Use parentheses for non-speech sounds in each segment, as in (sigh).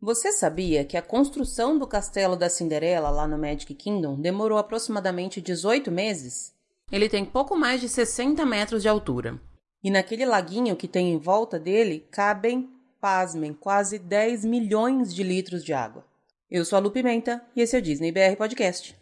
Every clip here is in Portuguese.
Você sabia que a construção do castelo da Cinderela lá no Magic Kingdom demorou aproximadamente 18 meses? Ele tem pouco mais de 60 metros de altura. E naquele laguinho que tem em volta dele cabem, pasmem, quase 10 milhões de litros de água. Eu sou a Lu Pimenta e esse é o Disney BR Podcast.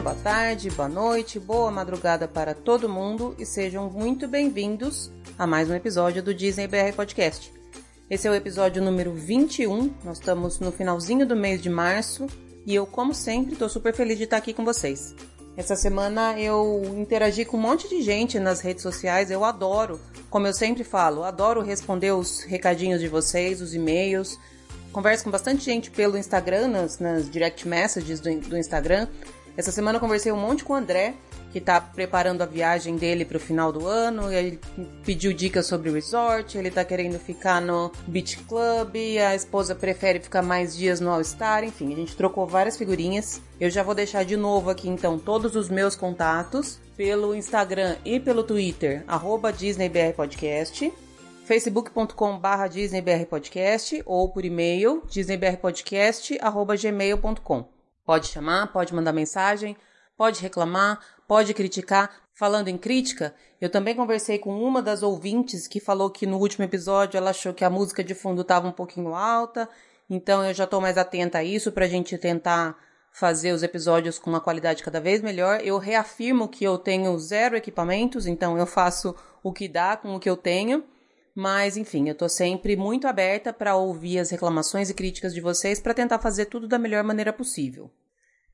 Boa tarde, boa noite, boa madrugada para todo mundo e sejam muito bem-vindos a mais um episódio do Disney BR Podcast. Esse é o episódio número 21, nós estamos no finalzinho do mês de março e eu, como sempre, estou super feliz de estar aqui com vocês. Essa semana eu interagi com um monte de gente nas redes sociais, eu adoro, como eu sempre falo, adoro responder os recadinhos de vocês, os e-mails, converso com bastante gente pelo Instagram, nas, nas direct messages do, do Instagram. Essa semana eu conversei um monte com o André, que tá preparando a viagem dele pro final do ano. Ele pediu dicas sobre o resort, ele tá querendo ficar no Beach Club, a esposa prefere ficar mais dias no All Star, enfim, a gente trocou várias figurinhas. Eu já vou deixar de novo aqui então todos os meus contatos pelo Instagram e pelo Twitter, arroba DisneyBRPodcast facebook.com.br disneybrpodcast ou por e-mail disneybrpodcast.gmail.com. Pode chamar, pode mandar mensagem, pode reclamar, pode criticar. Falando em crítica, eu também conversei com uma das ouvintes que falou que no último episódio ela achou que a música de fundo estava um pouquinho alta, então eu já estou mais atenta a isso para a gente tentar fazer os episódios com uma qualidade cada vez melhor. Eu reafirmo que eu tenho zero equipamentos, então eu faço o que dá com o que eu tenho. Mas, enfim, eu tô sempre muito aberta para ouvir as reclamações e críticas de vocês para tentar fazer tudo da melhor maneira possível.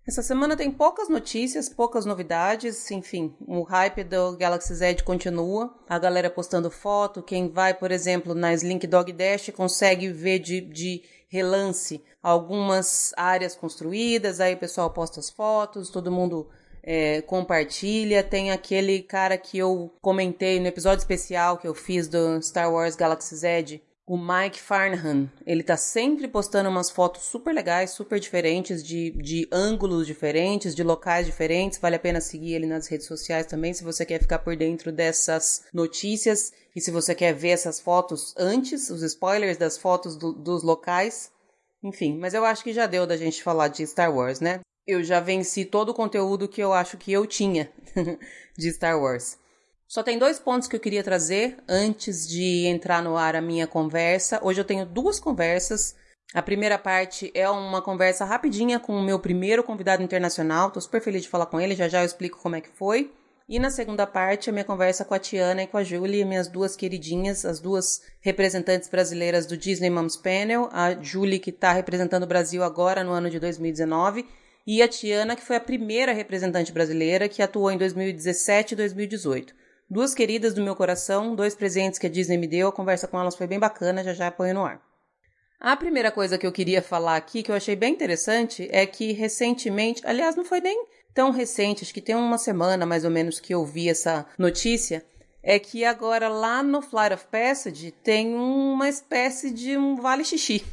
Essa semana tem poucas notícias, poucas novidades, enfim, o hype do Galaxy Z continua, a galera postando foto, quem vai, por exemplo, na Slink Dog Dash consegue ver de, de relance algumas áreas construídas, aí o pessoal posta as fotos, todo mundo é, compartilha. Tem aquele cara que eu comentei no episódio especial que eu fiz do Star Wars Galaxy Z, o Mike Farnham. Ele tá sempre postando umas fotos super legais, super diferentes, de, de ângulos diferentes, de locais diferentes. Vale a pena seguir ele nas redes sociais também, se você quer ficar por dentro dessas notícias e se você quer ver essas fotos antes, os spoilers das fotos do, dos locais. Enfim, mas eu acho que já deu da gente falar de Star Wars, né? Eu já venci todo o conteúdo que eu acho que eu tinha (laughs) de Star Wars. Só tem dois pontos que eu queria trazer antes de entrar no ar a minha conversa. Hoje eu tenho duas conversas. A primeira parte é uma conversa rapidinha com o meu primeiro convidado internacional. Tô super feliz de falar com ele, já já eu explico como é que foi. E na segunda parte, a minha conversa com a Tiana e com a Julie, minhas duas queridinhas, as duas representantes brasileiras do Disney Moms Panel. A Julie, que está representando o Brasil agora no ano de 2019, e a Tiana, que foi a primeira representante brasileira que atuou em 2017 e 2018. Duas queridas do meu coração, dois presentes que a Disney me deu, a conversa com elas foi bem bacana, já já ponho no ar. A primeira coisa que eu queria falar aqui, que eu achei bem interessante, é que recentemente, aliás, não foi nem tão recente, acho que tem uma semana mais ou menos que eu vi essa notícia, é que agora lá no Flight of Passage tem uma espécie de um vale xixi.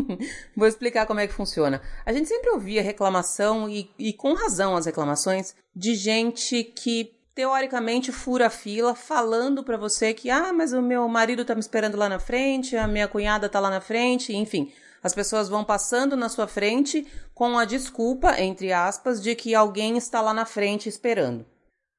(laughs) Vou explicar como é que funciona. A gente sempre ouvia reclamação, e, e com razão as reclamações, de gente que teoricamente fura a fila falando para você que, ah, mas o meu marido tá me esperando lá na frente, a minha cunhada tá lá na frente, enfim. As pessoas vão passando na sua frente com a desculpa, entre aspas, de que alguém está lá na frente esperando.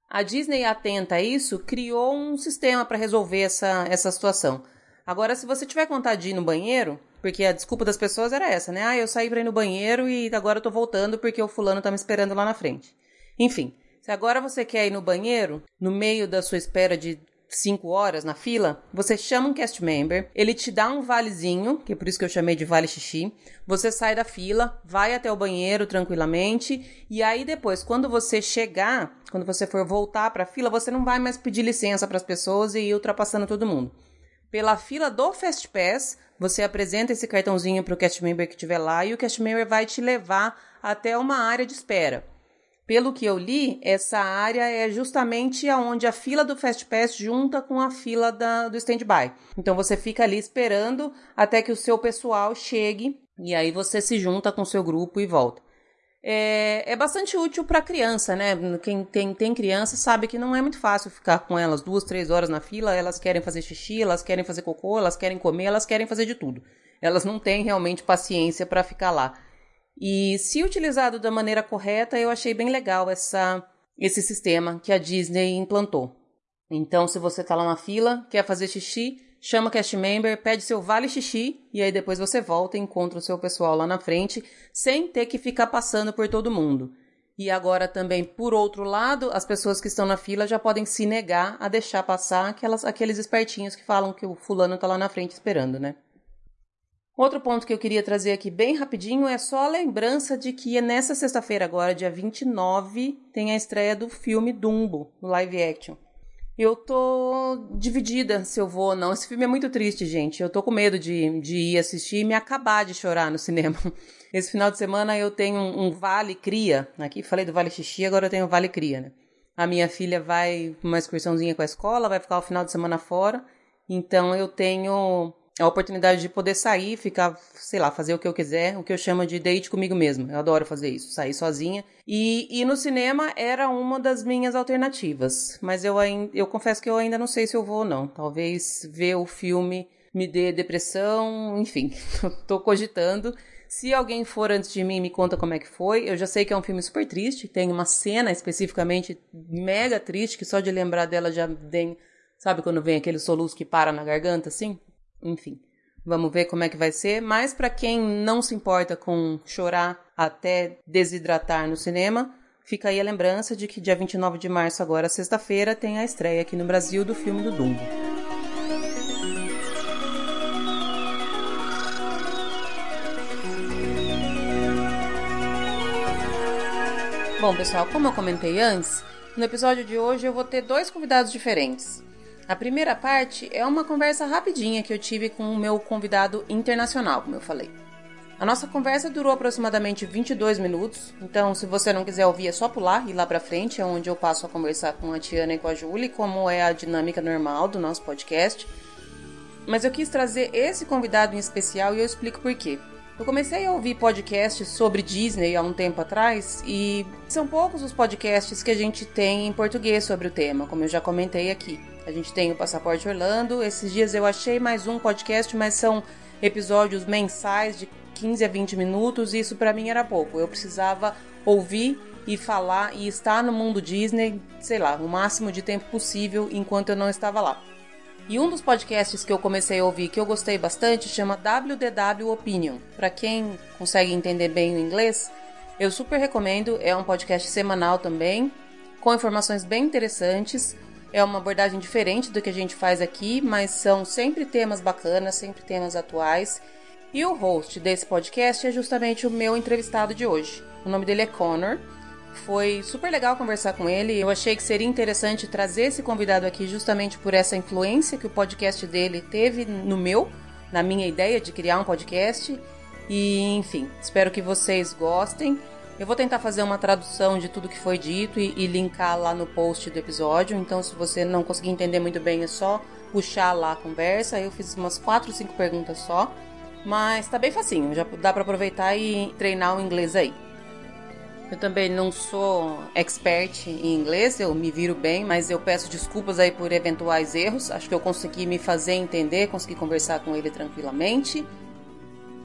A Disney, atenta a isso, criou um sistema para resolver essa, essa situação. Agora, se você tiver vontade de ir no banheiro, porque a desculpa das pessoas era essa, né? Ah, eu saí para ir no banheiro e agora eu tô voltando porque o fulano tá me esperando lá na frente. Enfim, se agora você quer ir no banheiro, no meio da sua espera de 5 horas na fila, você chama um cast member, ele te dá um valezinho, que é por isso que eu chamei de vale xixi. Você sai da fila, vai até o banheiro tranquilamente, e aí depois, quando você chegar, quando você for voltar para a fila, você não vai mais pedir licença para as pessoas e ir ultrapassando todo mundo. Pela fila do Fast Pass, você apresenta esse cartãozinho para o cast member que estiver lá e o cast member vai te levar até uma área de espera. Pelo que eu li, essa área é justamente aonde a fila do Fast Pass junta com a fila da, do stand-by. Então você fica ali esperando até que o seu pessoal chegue E aí você se junta com seu grupo e volta. É, é bastante útil para criança, né? Quem tem, tem criança sabe que não é muito fácil ficar com elas duas, três horas na fila. Elas querem fazer xixi, elas querem fazer cocô, elas querem comer, elas querem fazer de tudo. Elas não têm realmente paciência para ficar lá. E se utilizado da maneira correta, eu achei bem legal essa, esse sistema que a Disney implantou. Então, se você está lá na fila, quer fazer xixi, chama cast member, pede seu vale xixi e aí depois você volta e encontra o seu pessoal lá na frente, sem ter que ficar passando por todo mundo. E agora também, por outro lado, as pessoas que estão na fila já podem se negar a deixar passar aquelas, aqueles espertinhos que falam que o fulano está lá na frente esperando, né? Outro ponto que eu queria trazer aqui bem rapidinho é só a lembrança de que nessa sexta-feira agora, dia 29, tem a estreia do filme Dumbo, no live action. Eu tô dividida se eu vou ou não. Esse filme é muito triste, gente. Eu tô com medo de, de ir assistir e me acabar de chorar no cinema. (laughs) Esse final de semana eu tenho um, um Vale Cria. Aqui falei do Vale Xixi, agora eu tenho o Vale Cria, né? A minha filha vai uma excursãozinha com a escola, vai ficar o final de semana fora. Então eu tenho a oportunidade de poder sair, ficar, sei lá, fazer o que eu quiser, o que eu chamo de date comigo mesma. Eu adoro fazer isso, sair sozinha. E ir no cinema era uma das minhas alternativas, mas eu, eu confesso que eu ainda não sei se eu vou ou não. Talvez ver o filme me dê depressão, enfim, (laughs) tô cogitando. Se alguém for antes de mim, me conta como é que foi. Eu já sei que é um filme super triste, tem uma cena especificamente mega triste, que só de lembrar dela já vem, sabe quando vem aquele soluço que para na garganta, assim? Enfim, vamos ver como é que vai ser. Mas para quem não se importa com chorar até desidratar no cinema, fica aí a lembrança de que dia 29 de março, agora sexta-feira, tem a estreia aqui no Brasil do filme do Dumbo. Bom, pessoal, como eu comentei antes, no episódio de hoje eu vou ter dois convidados diferentes. A primeira parte é uma conversa rapidinha que eu tive com o meu convidado internacional, como eu falei. A nossa conversa durou aproximadamente 22 minutos, então se você não quiser ouvir é só pular e ir lá pra frente, é onde eu passo a conversar com a Tiana e com a Julie, como é a dinâmica normal do nosso podcast. Mas eu quis trazer esse convidado em especial e eu explico por quê. Eu comecei a ouvir podcasts sobre Disney há um tempo atrás e são poucos os podcasts que a gente tem em português sobre o tema, como eu já comentei aqui. A gente tem o Passaporte Orlando. Esses dias eu achei mais um podcast, mas são episódios mensais de 15 a 20 minutos e isso para mim era pouco. Eu precisava ouvir e falar e estar no mundo Disney, sei lá, o máximo de tempo possível enquanto eu não estava lá. E um dos podcasts que eu comecei a ouvir que eu gostei bastante chama WDW Opinion. Para quem consegue entender bem o inglês, eu super recomendo. É um podcast semanal também, com informações bem interessantes. É uma abordagem diferente do que a gente faz aqui, mas são sempre temas bacanas, sempre temas atuais. E o host desse podcast é justamente o meu entrevistado de hoje. O nome dele é Connor. Foi super legal conversar com ele. Eu achei que seria interessante trazer esse convidado aqui justamente por essa influência que o podcast dele teve no meu, na minha ideia de criar um podcast. E enfim, espero que vocês gostem. Eu vou tentar fazer uma tradução de tudo que foi dito e, e, linkar lá no post do episódio. Então, se você não conseguir entender muito bem, é só puxar lá a conversa. Eu fiz umas 4, 5 perguntas só. Mas tá bem facinho, já dá para aproveitar e treinar o inglês aí. Eu também não sou expert em inglês, eu me viro bem, mas eu peço desculpas aí por eventuais erros. Acho que eu consegui me fazer entender, consegui conversar com ele tranquilamente.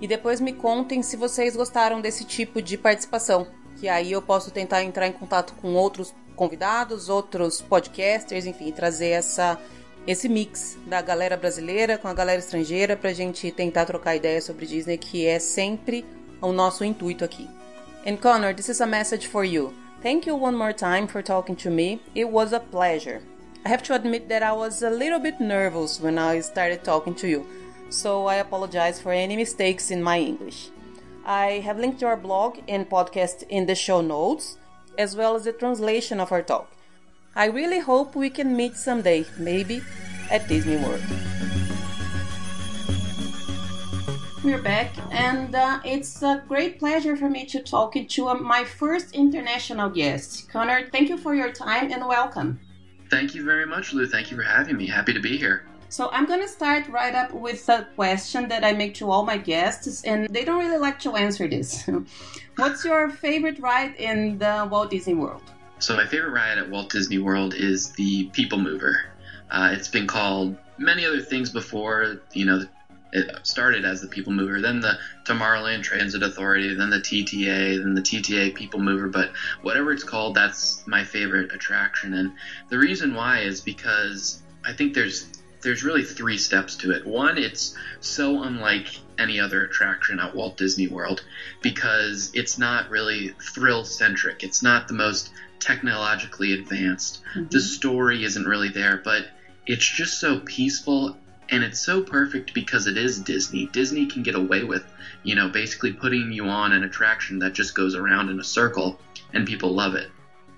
E depois me contem se vocês gostaram desse tipo de participação, que aí eu posso tentar entrar em contato com outros convidados, outros podcasters, enfim, trazer essa esse mix da galera brasileira com a galera estrangeira pra gente tentar trocar ideias sobre Disney, que é sempre o nosso intuito aqui. And Connor, this is a message for you. Thank you one more time for talking to me. It was a pleasure. I have to admit that I was a little bit nervous when I started talking to you. So I apologize for any mistakes in my English. I have linked our blog and podcast in the show notes, as well as the translation of our talk. I really hope we can meet someday, maybe at Disney World. We're back, and uh, it's a great pleasure for me to talk to uh, my first international guest. Connor, thank you for your time and welcome. Thank you very much, Lou. Thank you for having me. Happy to be here. So I'm gonna start right up with a question that I make to all my guests, and they don't really like to answer this. (laughs) What's your favorite ride in the Walt Disney World? So my favorite ride at Walt Disney World is the People Mover. Uh, it's been called many other things before. You know, it started as the People Mover, then the Tomorrowland Transit Authority, then the TTA, then the TTA People Mover. But whatever it's called, that's my favorite attraction. And the reason why is because I think there's there's really three steps to it. One, it's so unlike any other attraction at Walt Disney World because it's not really thrill centric. It's not the most technologically advanced. Mm-hmm. The story isn't really there, but it's just so peaceful and it's so perfect because it is Disney. Disney can get away with, you know, basically putting you on an attraction that just goes around in a circle and people love it.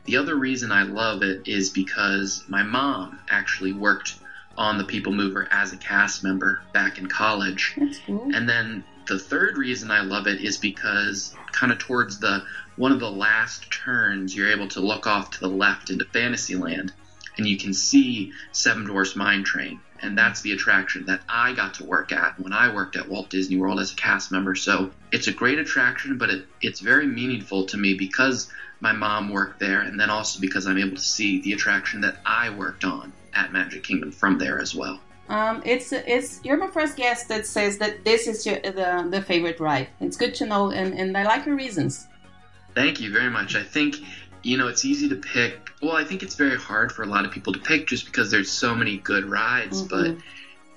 The other reason I love it is because my mom actually worked on the People Mover as a cast member back in college. That's cool. And then the third reason I love it is because kind of towards the one of the last turns, you're able to look off to the left into Fantasyland and you can see Seven Dwarfs Mine Train. And that's the attraction that I got to work at when I worked at Walt Disney World as a cast member. So it's a great attraction, but it, it's very meaningful to me because my mom worked there, and then also because I'm able to see the attraction that I worked on at Magic Kingdom from there as well. Um, it's it's you're my first guest that says that this is your the the favorite ride. It's good to know, and and I like your reasons. Thank you very much. I think you know it's easy to pick. Well, I think it's very hard for a lot of people to pick just because there's so many good rides, mm-hmm. but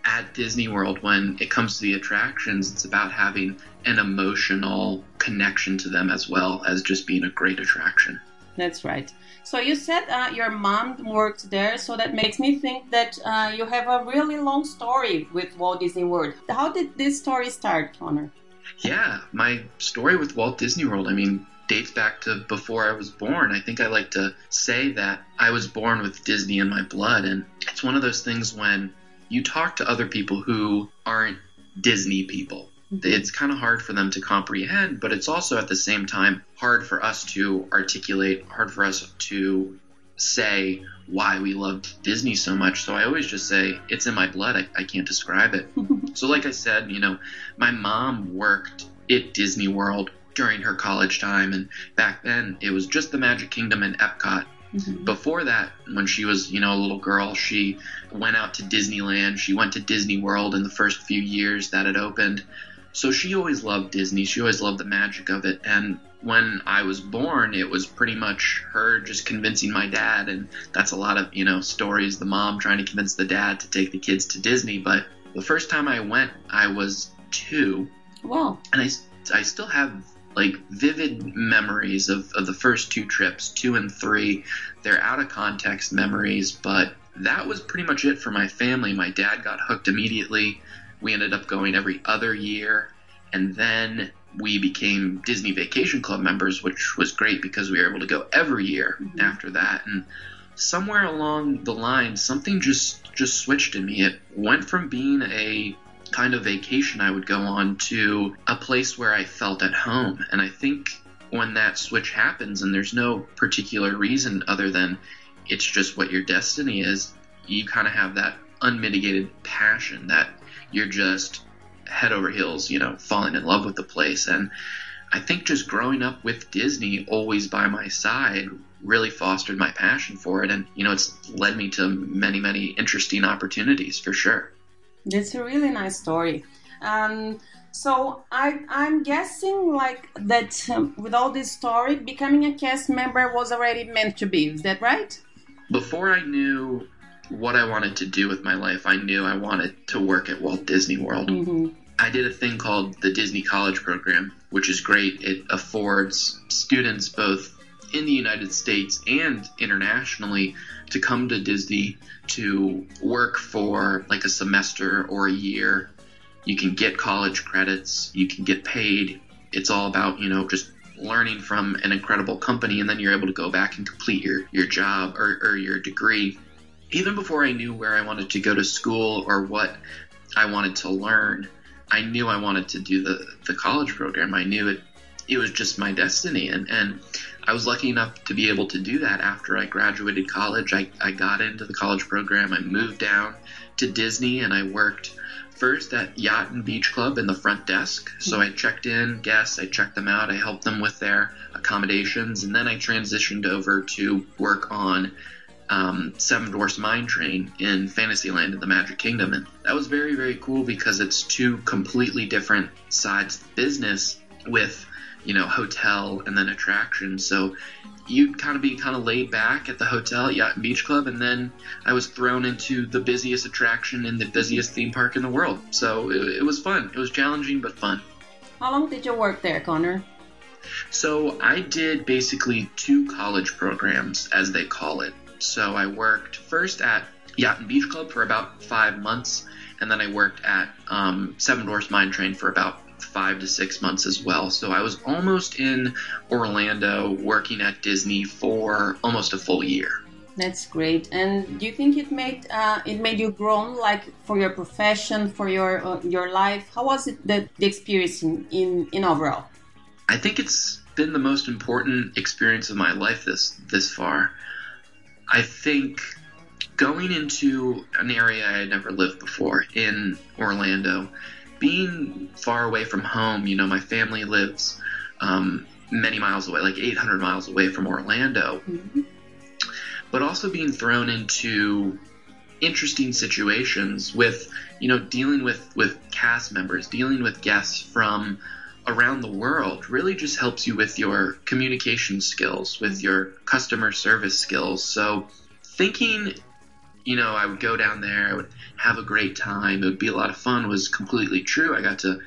at Disney World, when it comes to the attractions, it's about having an emotional connection to them as well as just being a great attraction. That's right. So you said uh, your mom worked there, so that makes me think that uh, you have a really long story with Walt Disney World. How did this story start, Connor? Yeah, my story with Walt Disney World, I mean, dates back to before I was born. I think I like to say that I was born with Disney in my blood, and it's one of those things when you talk to other people who aren't Disney people it's kind of hard for them to comprehend, but it's also at the same time hard for us to articulate, hard for us to say why we loved Disney so much. So I always just say it's in my blood. I, I can't describe it. (laughs) so, like I said, you know, my mom worked at Disney World during her college time, and back then it was just the Magic Kingdom and Epcot. Mm-hmm. Before that, when she was, you know, a little girl, she went out to Disneyland. She went to Disney World in the first few years that it opened. So she always loved Disney. She always loved the magic of it. And when I was born, it was pretty much her just convincing my dad. And that's a lot of, you know, stories the mom trying to convince the dad to take the kids to Disney. But the first time I went, I was two. Wow. And I, I still have like vivid memories of, of the first two trips, two and three. They're out of context memories, but that was pretty much it for my family. My dad got hooked immediately. We ended up going every other year. And then we became Disney Vacation Club members, which was great because we were able to go every year mm-hmm. after that. And somewhere along the line, something just just switched in me. It went from being a kind of vacation I would go on to a place where I felt at home. And I think when that switch happens, and there's no particular reason other than it's just what your destiny is, you kind of have that unmitigated passion, that you're just head over heels, you know, falling in love with the place. And I think just growing up with Disney always by my side really fostered my passion for it. And, you know, it's led me to many, many interesting opportunities for sure. That's a really nice story. Um, so I, I'm guessing like that um, with all this story, becoming a cast member was already meant to be. Is that right? Before I knew what I wanted to do with my life, I knew I wanted to work at Walt Disney World. Mm-hmm. I did a thing called the Disney College Program, which is great. It affords students both in the United States and internationally to come to Disney to work for like a semester or a year. You can get college credits, you can get paid. It's all about, you know, just learning from an incredible company and then you're able to go back and complete your, your job or, or your degree even before I knew where I wanted to go to school or what I wanted to learn, I knew I wanted to do the, the college program. I knew it it was just my destiny. And, and I was lucky enough to be able to do that after I graduated college. I, I got into the college program. I moved down to Disney and I worked first at Yacht and Beach Club in the front desk. So I checked in guests, I checked them out, I helped them with their accommodations, and then I transitioned over to work on um, Seven Dwarfs Mine Train in Fantasyland in the Magic Kingdom. And that was very, very cool because it's two completely different sides of business with, you know, hotel and then attraction. So you'd kind of be kind of laid back at the hotel Yacht and Beach Club, and then I was thrown into the busiest attraction in the busiest theme park in the world. So it, it was fun. It was challenging but fun. How long did you work there, Connor? So I did basically two college programs, as they call it. So I worked first at Yacht and Beach Club for about five months, and then I worked at um, Seven Dwarfs Mine Train for about five to six months as well. So I was almost in Orlando working at Disney for almost a full year. That's great. And do you think it made uh, it made you grown, like for your profession, for your uh, your life? How was it the, the experience in, in in overall? I think it's been the most important experience of my life this this far. I think going into an area I had never lived before in Orlando being far away from home, you know, my family lives um, many miles away, like 800 miles away from Orlando, mm-hmm. but also being thrown into interesting situations with, you know, dealing with, with cast members, dealing with guests from around the world really just helps you with your communication skills, with your customer service skills. So thinking you know, I would go down there, I would have a great time, it would be a lot of fun was completely true. I got to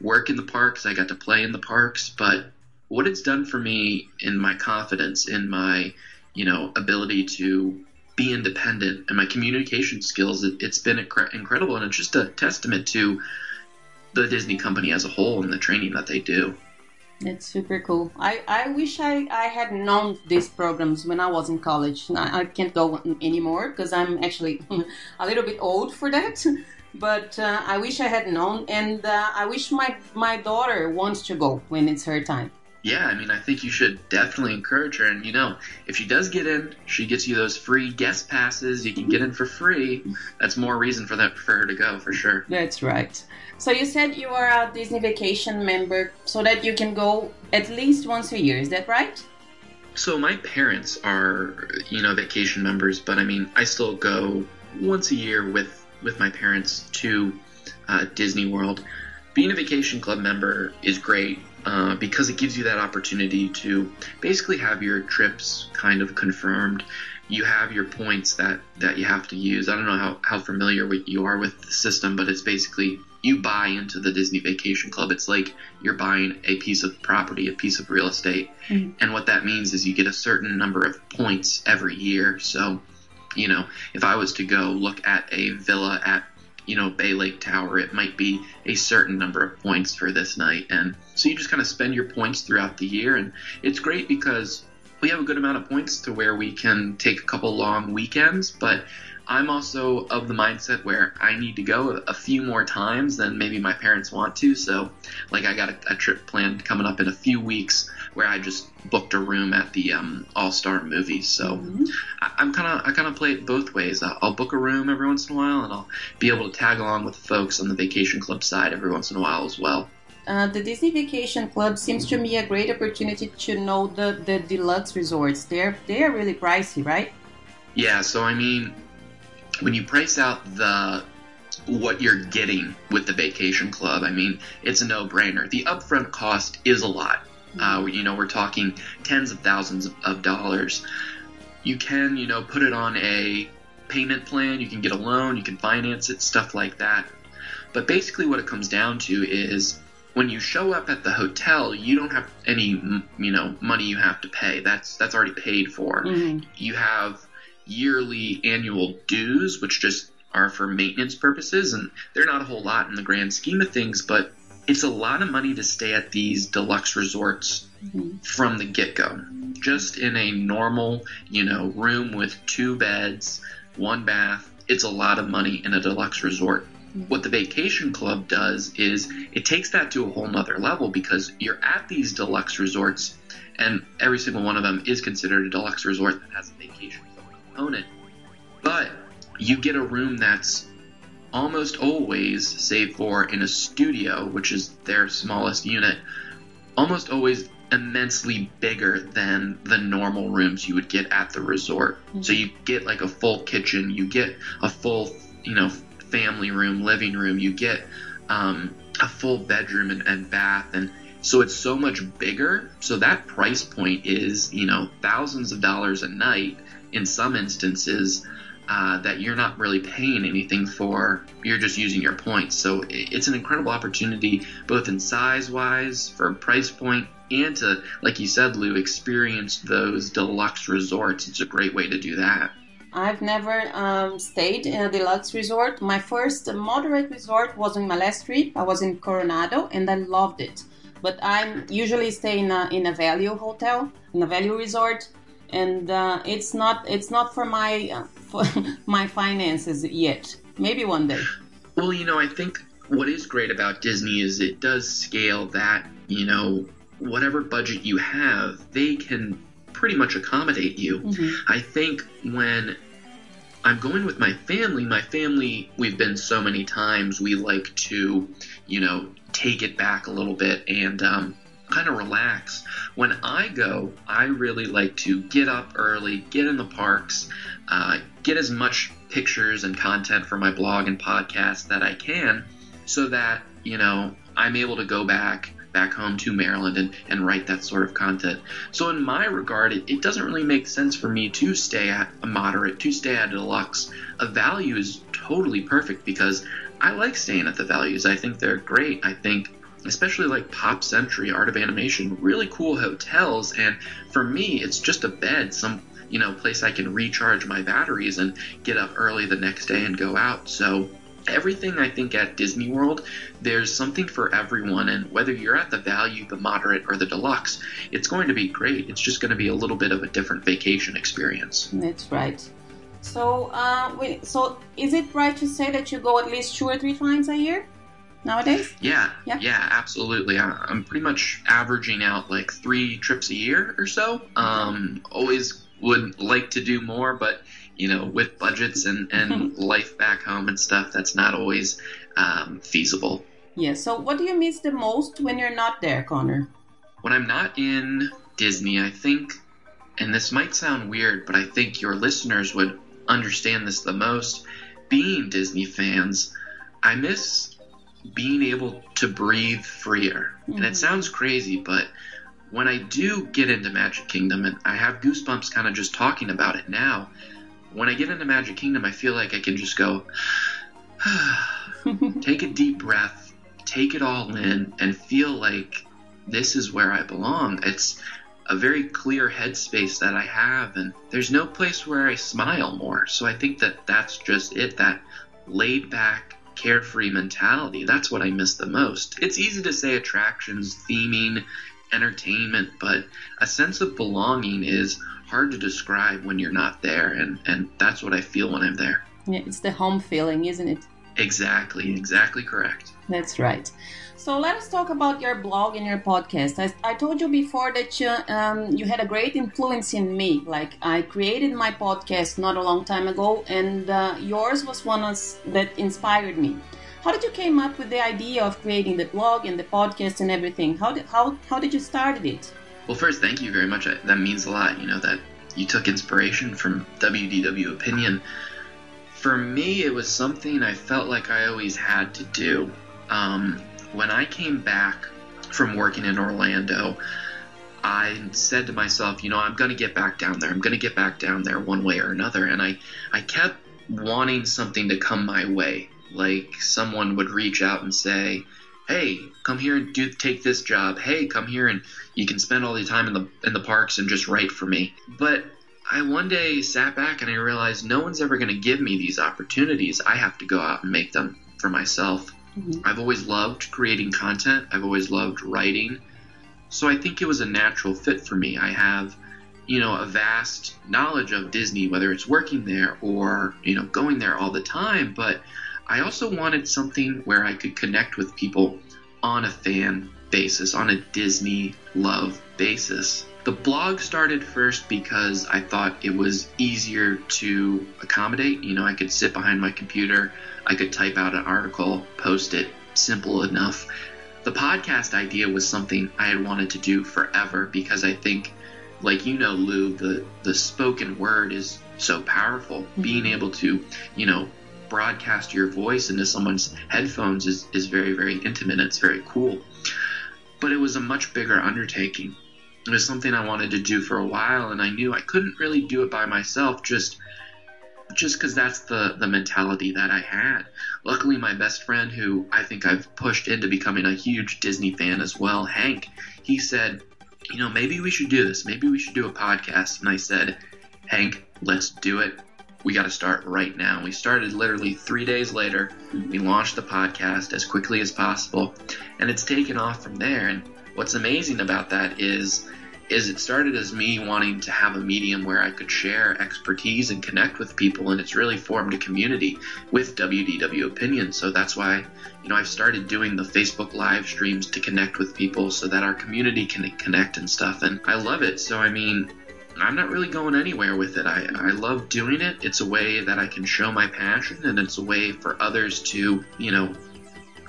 work in the parks, I got to play in the parks, but what it's done for me in my confidence, in my, you know, ability to be independent and my communication skills, it, has been incredible. And it's just a testament to the Disney company as a whole and the training that they do. That's super cool. I, I wish I, I had known these programs when I was in college. I, I can't go anymore because I'm actually (laughs) a little bit old for that. (laughs) But uh, I wish I had known, and uh, I wish my, my daughter wants to go when it's her time. Yeah, I mean, I think you should definitely encourage her. And, you know, if she does get in, she gets you those free guest passes. You can get in for free. That's more reason for that for her to go, for sure. That's right. So you said you are a Disney Vacation member so that you can go at least once a year. Is that right? So my parents are, you know, vacation members, but I mean, I still go once a year with with my parents to uh, Disney World. Being a vacation club member is great uh, because it gives you that opportunity to basically have your trips kind of confirmed you have your points that that you have to use. I don't know how, how familiar you are with the system, but it's basically you buy into the Disney Vacation Club. It's like you're buying a piece of property, a piece of real estate. Mm-hmm. And what that means is you get a certain number of points every year. So, you know, if I was to go look at a villa at you know, Bay Lake Tower, it might be a certain number of points for this night. And so you just kind of spend your points throughout the year. And it's great because we have a good amount of points to where we can take a couple long weekends, but I'm also of the mindset where I need to go a, few more times than maybe my parents want to. So, like, I got a, a trip planned coming up in a few weeks where I just booked a room at the um, All Star Movies. So, mm-hmm. I, am kind of I kind of play it both ways. I'll, I'll book a room every once in a while, and I'll be able to tag along with folks on the vacation club side every once in a while as well. Uh, the Disney Vacation Club seems to me a great opportunity to know the, the deluxe resorts. They're they are really pricey, right? Yeah. So I mean, when you price out the what you're getting with the Vacation Club, I mean, it's a no-brainer. The upfront cost is a lot. Mm-hmm. Uh, you know, we're talking tens of thousands of, of dollars. You can, you know, put it on a payment plan. You can get a loan. You can finance it, stuff like that. But basically, what it comes down to is when you show up at the hotel, you don't have any you know money you have to pay. That's that's already paid for. Mm-hmm. You have yearly annual dues, which just are for maintenance purposes, and they're not a whole lot in the grand scheme of things, but it's a lot of money to stay at these deluxe resorts mm-hmm. from the get go. Just in a normal, you know, room with two beds, one bath, it's a lot of money in a deluxe resort what the vacation club does is it takes that to a whole nother level because you're at these deluxe resorts and every single one of them is considered a deluxe resort that has a vacation component but you get a room that's almost always save for in a studio which is their smallest unit almost always immensely bigger than the normal rooms you would get at the resort. Mm-hmm. So you get like a full kitchen, you get a full, you know, family room, living room, you get um, a full bedroom and, and bath, and so it's so much bigger. So that price point is, you know, thousands of dollars a night in some instances uh, that you're not really paying anything for. You're just using your points. So it's an incredible opportunity, both in size wise, for a price point, and to, like you said, Lou, experience those deluxe resorts. It's a great way to do that. I've never um, stayed in a deluxe resort. My first moderate resort was in my last trip. I was in Coronado and I loved it. But I usually stay in a, in a value hotel, in a value resort, and uh, it's not it's not for my uh, for (laughs) my finances yet. Maybe one day. Well, you know, I think what is great about Disney is it does scale that you know whatever budget you have, they can pretty much accommodate you. Mm-hmm. I think when I'm going with my family, my family, we've been so many times, we like to, you know, take it back a little bit and um, kind of relax. When I go, I really like to get up early, get in the parks, uh, get as much pictures and content for my blog and podcast that I can so that, you know, I'm able to go back back home to Maryland and, and write that sort of content. So, in my regard, it, it doesn't really make sense for me to stay at a moderate, to stay at a deluxe. A value is totally perfect because I like staying at the values. I think they're great. I think especially like Pop Century, Art of Animation, really cool hotels. And for me, it's just a bed, some you know place I can recharge my batteries and get up early the next day and go out. So everything I think at Disney World, there's something for everyone, and whether you're at the value, the moderate, or the deluxe, it's going to be great. It's just going to be a little bit of a different vacation experience. That's right. So, uh, wait, so is it right to say that you go at least two or three times a year nowadays? Yeah, yeah, yeah absolutely. I, am pretty much averaging out like three trips a year or so. Um, always would like to do more, but you know, with budgets and, and life back home and stuff, that's not always um, feasible. Yeah. So, what do you miss the most when you're not there, Connor? When I'm not in Disney, I think, and this might sound weird, but I think your listeners would understand this the most. Being Disney fans, I miss being able to breathe freer. Mm-hmm. And it mm-hmm. sounds crazy, but when I do get into Magic Kingdom, and I have goosebumps kind of just talking about it now, when I get into Magic Kingdom, I feel like I can just go, (sighs) take a deep breath, take it all in, and feel like this is where I belong. It's a very clear headspace that I have, and there's no place where I smile more. So I think that that's just it that laid back, carefree mentality. That's what I miss the most. It's easy to say attractions, theming, entertainment, but a sense of belonging is hard to describe when you're not there, and and that's what I feel when I'm there. Yeah, it's the home feeling, isn't it? Exactly, exactly correct. That's right. So let us talk about your blog and your podcast. I, I told you before that you, um, you had a great influence in me. Like I created my podcast not a long time ago, and uh, yours was one that inspired me. How did you came up with the idea of creating the blog and the podcast and everything? How did how how did you started it? Well, first, thank you very much. That means a lot. You know that you took inspiration from WDW Opinion. For me, it was something I felt like I always had to do. Um, when I came back from working in Orlando, I said to myself, you know, I'm going to get back down there. I'm going to get back down there one way or another. And I, I kept wanting something to come my way like someone would reach out and say, "Hey, come here and do take this job. Hey, come here and you can spend all the time in the in the parks and just write for me." But I one day sat back and I realized no one's ever going to give me these opportunities. I have to go out and make them for myself. Mm-hmm. I've always loved creating content. I've always loved writing. So I think it was a natural fit for me. I have, you know, a vast knowledge of Disney, whether it's working there or, you know, going there all the time, but I also wanted something where I could connect with people on a fan basis, on a Disney love basis. The blog started first because I thought it was easier to accommodate. You know, I could sit behind my computer, I could type out an article, post it, simple enough. The podcast idea was something I had wanted to do forever because I think, like you know, Lou, the, the spoken word is so powerful. Mm-hmm. Being able to, you know, broadcast your voice into someone's headphones is, is very, very intimate. It's very cool. But it was a much bigger undertaking. It was something I wanted to do for a while, and I knew I couldn't really do it by myself just just because that's the, the mentality that I had. Luckily, my best friend, who I think I've pushed into becoming a huge Disney fan as well, Hank, he said, You know, maybe we should do this. Maybe we should do a podcast. And I said, Hank, let's do it we got to start right now. We started literally three days later. We launched the podcast as quickly as possible, and it's taken off from there. And what's amazing about that is, is it started as me wanting to have a medium where I could share expertise and connect with people, and it's really formed a community with WDW Opinion. So that's why, you know, I've started doing the Facebook live streams to connect with people so that our community can connect and stuff. And I love it. So I mean, I'm not really going anywhere with it. I, I love doing it. It's a way that I can show my passion, and it's a way for others to, you know,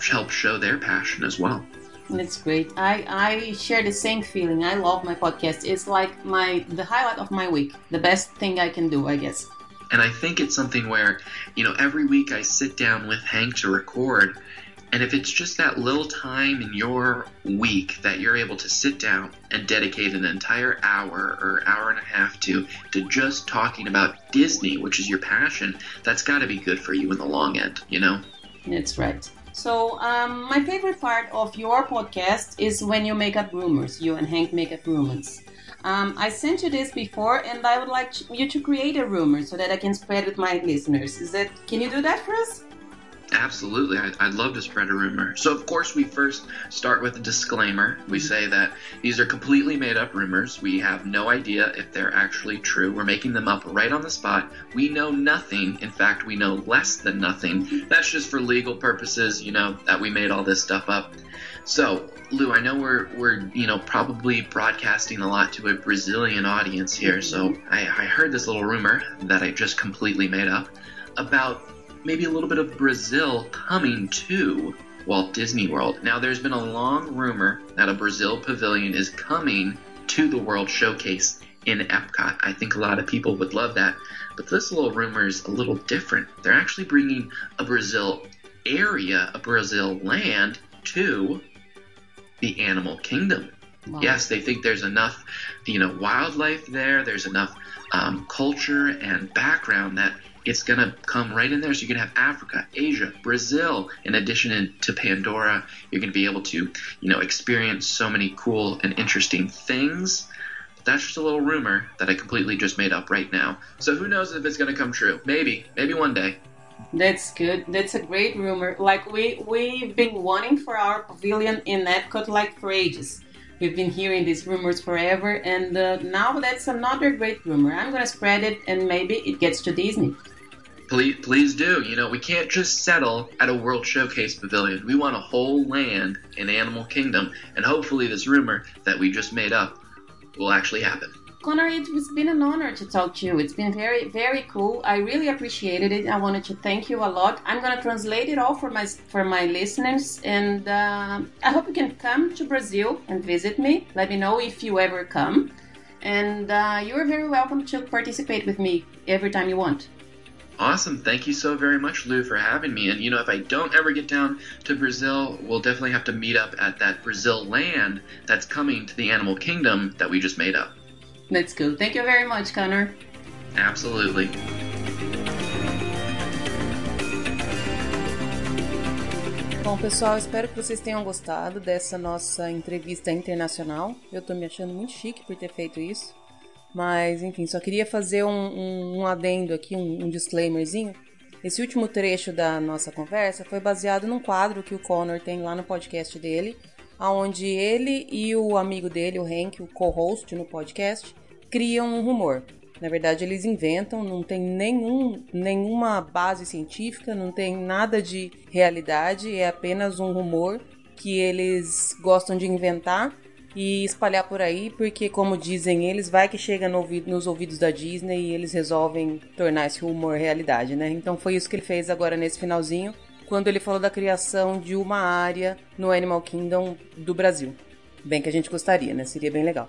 help show their passion as well. That's great. I, I share the same feeling. I love my podcast. It's like my the highlight of my week. The best thing I can do, I guess. And I think it's something where, you know, every week I sit down with Hank to record and if it's just that little time in your week that you're able to sit down and dedicate an entire hour or hour and a half to to just talking about Disney, which is your passion, that's got to be good for you in the long end, you know? That's right. So, um, my favorite part of your podcast is when you make up rumors. You and Hank make up rumors. Um, I sent you this before, and I would like you to create a rumor so that I can spread with my listeners. Is that? Can you do that for us? Absolutely. I, would love to spread a rumor. So, of course, we first start with a disclaimer. We mm-hmm. say that these are completely made up rumors. We have no idea if they're actually true. We're making them up right on the spot. We know nothing. In fact, we know less than nothing. Mm-hmm. That's just for legal purposes, you know, that we made all this stuff up. So, Lou, I know we're, we're you know, probably broadcasting a lot to a Brazilian audience here. So, I, I heard this little rumor that I just completely made up about maybe a little bit of Brazil coming to Walt Disney World. Now, there's been a long rumor that a Brazil pavilion is coming to the World Showcase in Epcot. I think a lot of people would love that. But this little rumor is a little different. They're actually bringing a Brazil area, a Brazil land, to the animal kingdom. Wow. Yes, they think there's enough, you know, wildlife there. There's enough um, culture and background that it's going to come right in there. So you're going to have Africa, Asia, Brazil, in addition to Pandora. You're going to be able to, you know, experience so many cool and interesting things. But that's just a little rumor that I completely just made up right now. So who knows if it's going to come true? Maybe, maybe one day. That's good. That's a great rumor. Like we we've been wanting for our pavilion in Epcot like for ages. We've been hearing these rumors forever, and uh, now that's another great rumor. I'm gonna spread it, and maybe it gets to Disney. Please, please do. You know, we can't just settle at a World Showcase pavilion. We want a whole land in Animal Kingdom, and hopefully, this rumor that we just made up will actually happen. Connor, it's been an honor to talk to you. It's been very, very cool. I really appreciated it. I wanted to thank you a lot. I'm gonna translate it all for my for my listeners, and uh, I hope you can come to Brazil and visit me. Let me know if you ever come, and uh, you are very welcome to participate with me every time you want. Awesome. Thank you so very much, Lou, for having me. And, you know, if I don't ever get down to Brazil, we'll definitely have to meet up at that Brazil land that's coming to the animal kingdom that we just made up. That's cool. Thank you very much, Connor. Absolutely. Bom, pessoal, espero que vocês tenham gostado dessa nossa entrevista internacional. Eu tô me achando muito chique por ter feito isso. Mas, enfim, só queria fazer um, um, um adendo aqui, um, um disclaimerzinho. Esse último trecho da nossa conversa foi baseado num quadro que o Connor tem lá no podcast dele, onde ele e o amigo dele, o Hank, o co-host no podcast, criam um rumor. Na verdade, eles inventam, não tem nenhum, nenhuma base científica, não tem nada de realidade, é apenas um rumor que eles gostam de inventar e espalhar por aí, porque, como dizem eles, vai que chega no ouvido, nos ouvidos da Disney e eles resolvem tornar esse rumor realidade, né? Então foi isso que ele fez agora nesse finalzinho, quando ele falou da criação de uma área no Animal Kingdom do Brasil. Bem que a gente gostaria, né? Seria bem legal.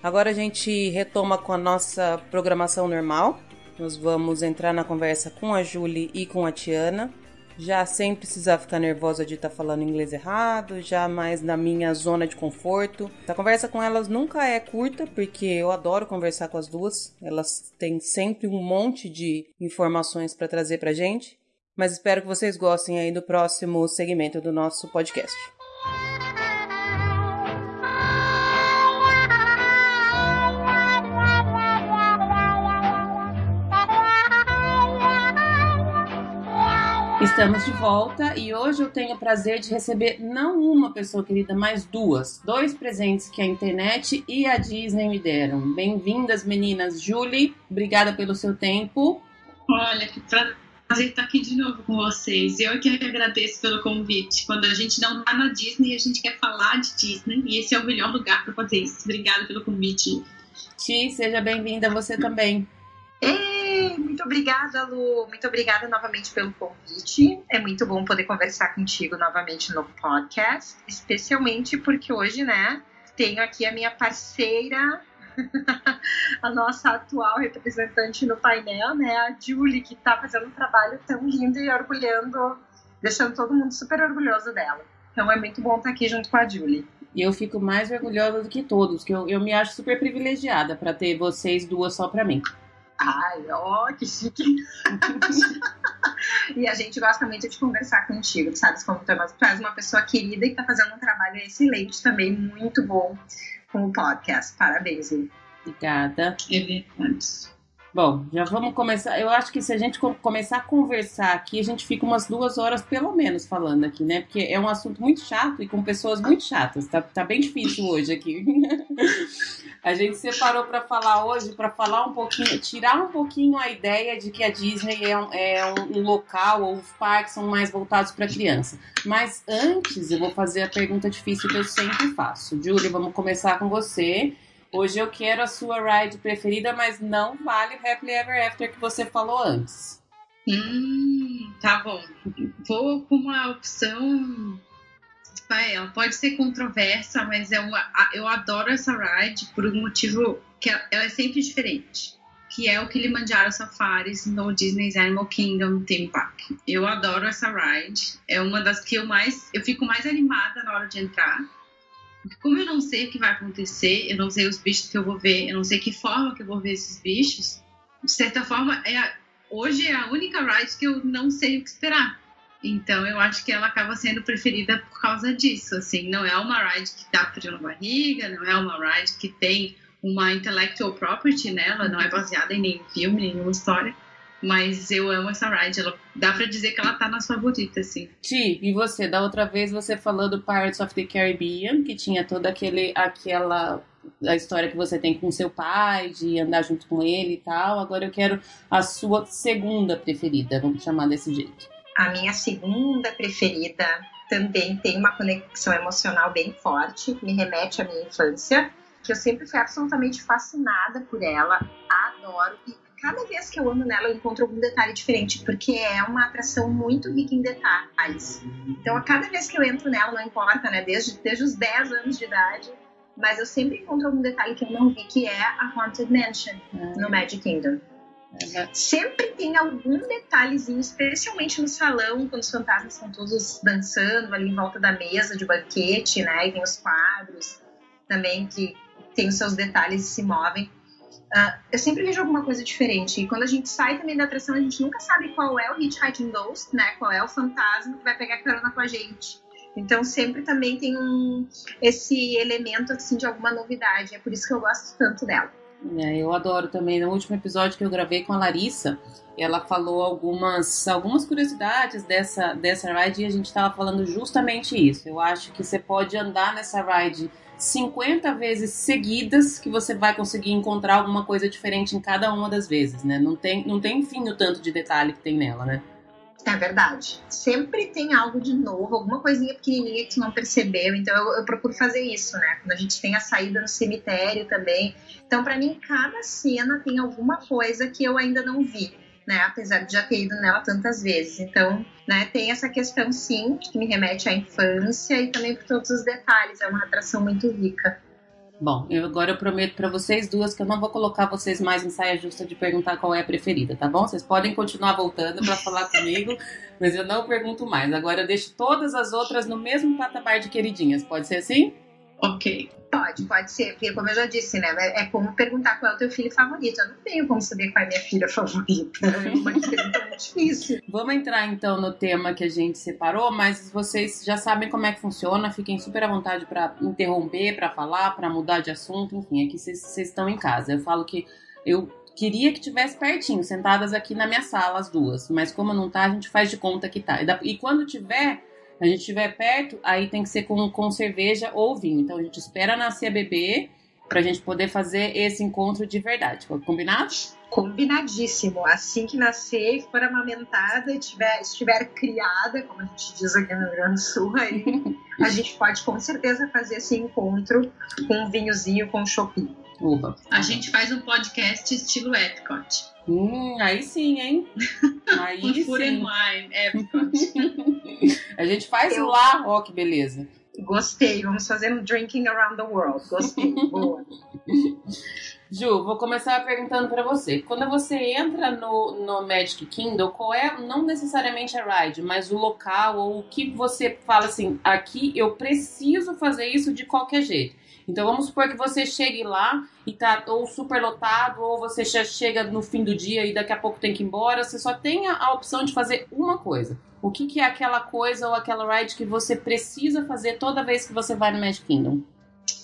Agora a gente retoma com a nossa programação normal. Nós vamos entrar na conversa com a Julie e com a Tiana já sem precisar ficar nervosa de estar tá falando inglês errado, já mais na minha zona de conforto. A conversa com elas nunca é curta, porque eu adoro conversar com as duas. Elas têm sempre um monte de informações para trazer pra gente. Mas espero que vocês gostem aí do próximo segmento do nosso podcast. Estamos de volta e hoje eu tenho o prazer de receber não uma pessoa querida, mas duas. Dois presentes que a internet e a Disney me deram. Bem-vindas, meninas. Julie, obrigada pelo seu tempo. Olha, que prazer estar aqui de novo com vocês. Eu que agradeço pelo convite. Quando a gente não tá na Disney, a gente quer falar de Disney e esse é o melhor lugar para fazer isso. Obrigada pelo convite. Ti, seja bem-vinda você também. Ei, muito obrigada, Lu. Muito obrigada novamente pelo convite. É muito bom poder conversar contigo novamente no podcast, especialmente porque hoje, né, tenho aqui a minha parceira, (laughs) a nossa atual representante no painel, né, a Julie, que está fazendo um trabalho tão lindo e orgulhando, deixando todo mundo super orgulhoso dela. Então é muito bom estar aqui junto com a Julie. E eu fico mais orgulhosa do que todos, que eu, eu me acho super privilegiada para ter vocês duas só para mim. Ai, ó, que chique. (laughs) e a gente gosta muito de conversar contigo, sabe? Como tu, é tu és uma pessoa querida e tá fazendo um trabalho excelente também, muito bom com o podcast. Parabéns, Lu. Obrigada. É. Bom, já vamos começar. Eu acho que se a gente começar a conversar aqui, a gente fica umas duas horas pelo menos falando aqui, né? Porque é um assunto muito chato e com pessoas muito chatas. Tá, tá bem difícil hoje aqui. (laughs) a gente separou para falar hoje, para falar um pouquinho, tirar um pouquinho a ideia de que a Disney é um, é um local ou os parques são mais voltados para criança. Mas antes, eu vou fazer a pergunta difícil que eu sempre faço. Julie, vamos começar com você. Hoje eu quero a sua ride preferida, mas não vale o Happily Ever After que você falou antes. Hum, tá bom. Vou com uma opção. Ela pode ser controversa, mas é uma, eu adoro essa ride por um motivo que ela é sempre diferente. Que é o Kilimanjaro Safaris no Disney's Animal Kingdom Theme Park. Eu adoro essa ride. É uma das que eu mais. Eu fico mais animada na hora de entrar porque como eu não sei o que vai acontecer, eu não sei os bichos que eu vou ver, eu não sei que forma que eu vou ver esses bichos, de certa forma, é a, hoje é a única ride que eu não sei o que esperar. Então eu acho que ela acaba sendo preferida por causa disso. Assim, não é uma ride que dá frio na barriga, não é uma ride que tem uma intellectual property nela, não é baseada em nenhum filme, nenhuma história. Mas eu amo essa ride. Ela, dá pra dizer que ela tá nas favoritas, assim. Ti, e você? Da outra vez você falou do Pirates of the Caribbean, que tinha toda aquele, aquela a história que você tem com seu pai, de andar junto com ele e tal. Agora eu quero a sua segunda preferida, vamos chamar desse jeito. A minha segunda preferida também tem uma conexão emocional bem forte, me remete à minha infância, que eu sempre fui absolutamente fascinada por ela, adoro e cada vez que eu ando nela, eu encontro algum detalhe diferente, porque é uma atração muito rica em detalhes. Então, a cada vez que eu entro nela, não importa, né? Desde, desde os 10 anos de idade, mas eu sempre encontro algum detalhe que eu não vi, que é a Haunted Mansion uhum. no Magic Kingdom. Uhum. Sempre tem algum detalhezinho, especialmente no salão, quando os fantasmas estão todos dançando ali em volta da mesa de banquete, né? E tem os quadros também que tem os seus detalhes e se movem. Uh, eu sempre vejo alguma coisa diferente. E quando a gente sai também da atração, a gente nunca sabe qual é o Hitchhiking Ghost, né? Qual é o fantasma que vai pegar carona com a gente. Então sempre também tem um, esse elemento assim de alguma novidade. É por isso que eu gosto tanto dela. É, eu adoro também. No último episódio que eu gravei com a Larissa, ela falou algumas, algumas curiosidades dessa, dessa ride e a gente estava falando justamente isso. Eu acho que você pode andar nessa ride 50 vezes seguidas que você vai conseguir encontrar alguma coisa diferente em cada uma das vezes, né? Não tem, não tem fim o tanto de detalhe que tem nela, né? É verdade. Sempre tem algo de novo, alguma coisinha pequenininha que tu não percebeu. Então eu, eu procuro fazer isso, né? Quando a gente tem a saída no cemitério também. Então, para mim, cada cena tem alguma coisa que eu ainda não vi. Né, apesar de já ter ido nela tantas vezes. Então, né, tem essa questão sim, que me remete à infância e também por todos os detalhes. É uma atração muito rica. Bom, eu agora eu prometo para vocês duas que eu não vou colocar vocês mais em saia justa de perguntar qual é a preferida, tá bom? Vocês podem continuar voltando para falar (laughs) comigo, mas eu não pergunto mais. Agora eu deixo todas as outras no mesmo patamar de queridinhas. Pode ser assim? Ok. Pode, pode ser, porque como eu já disse, né? É como perguntar qual é o teu filho favorito. Eu não tenho como saber qual é a minha filha favorita. (laughs) É uma pergunta muito difícil. Vamos entrar então no tema que a gente separou, mas vocês já sabem como é que funciona. Fiquem super à vontade para interromper, para falar, para mudar de assunto. Enfim, aqui vocês estão em casa. Eu falo que eu queria que tivesse pertinho, sentadas aqui na minha sala, as duas. Mas como não tá, a gente faz de conta que tá. E quando tiver a gente estiver perto, aí tem que ser com, com cerveja ou vinho. Então a gente espera nascer a bebê pra gente poder fazer esse encontro de verdade. Combinado? Combinadíssimo. Assim que nascer, for amamentada, estiver, estiver criada, como a gente diz aqui no Rio Grande do Sul, aí (laughs) a gente pode com certeza fazer esse encontro com um vinhozinho, com um shopping. Oba. A gente faz um podcast estilo Epcot. Hum, aí sim, hein? (laughs) Aí um Food sim. and Wine, Epcot. A gente faz Eu- lá, ó que beleza. Gostei, vamos fazer um drinking around the world. Gostei, (laughs) boa. Ju, vou começar perguntando pra você. Quando você entra no, no Magic Kingdom, qual é, não necessariamente a ride, mas o local ou o que você fala assim, aqui eu preciso fazer isso de qualquer jeito. Então vamos supor que você chegue lá e tá ou super lotado, ou você já chega no fim do dia e daqui a pouco tem que ir embora, você só tem a, a opção de fazer uma coisa. O que, que é aquela coisa ou aquela ride que você precisa fazer toda vez que você vai no Magic Kingdom?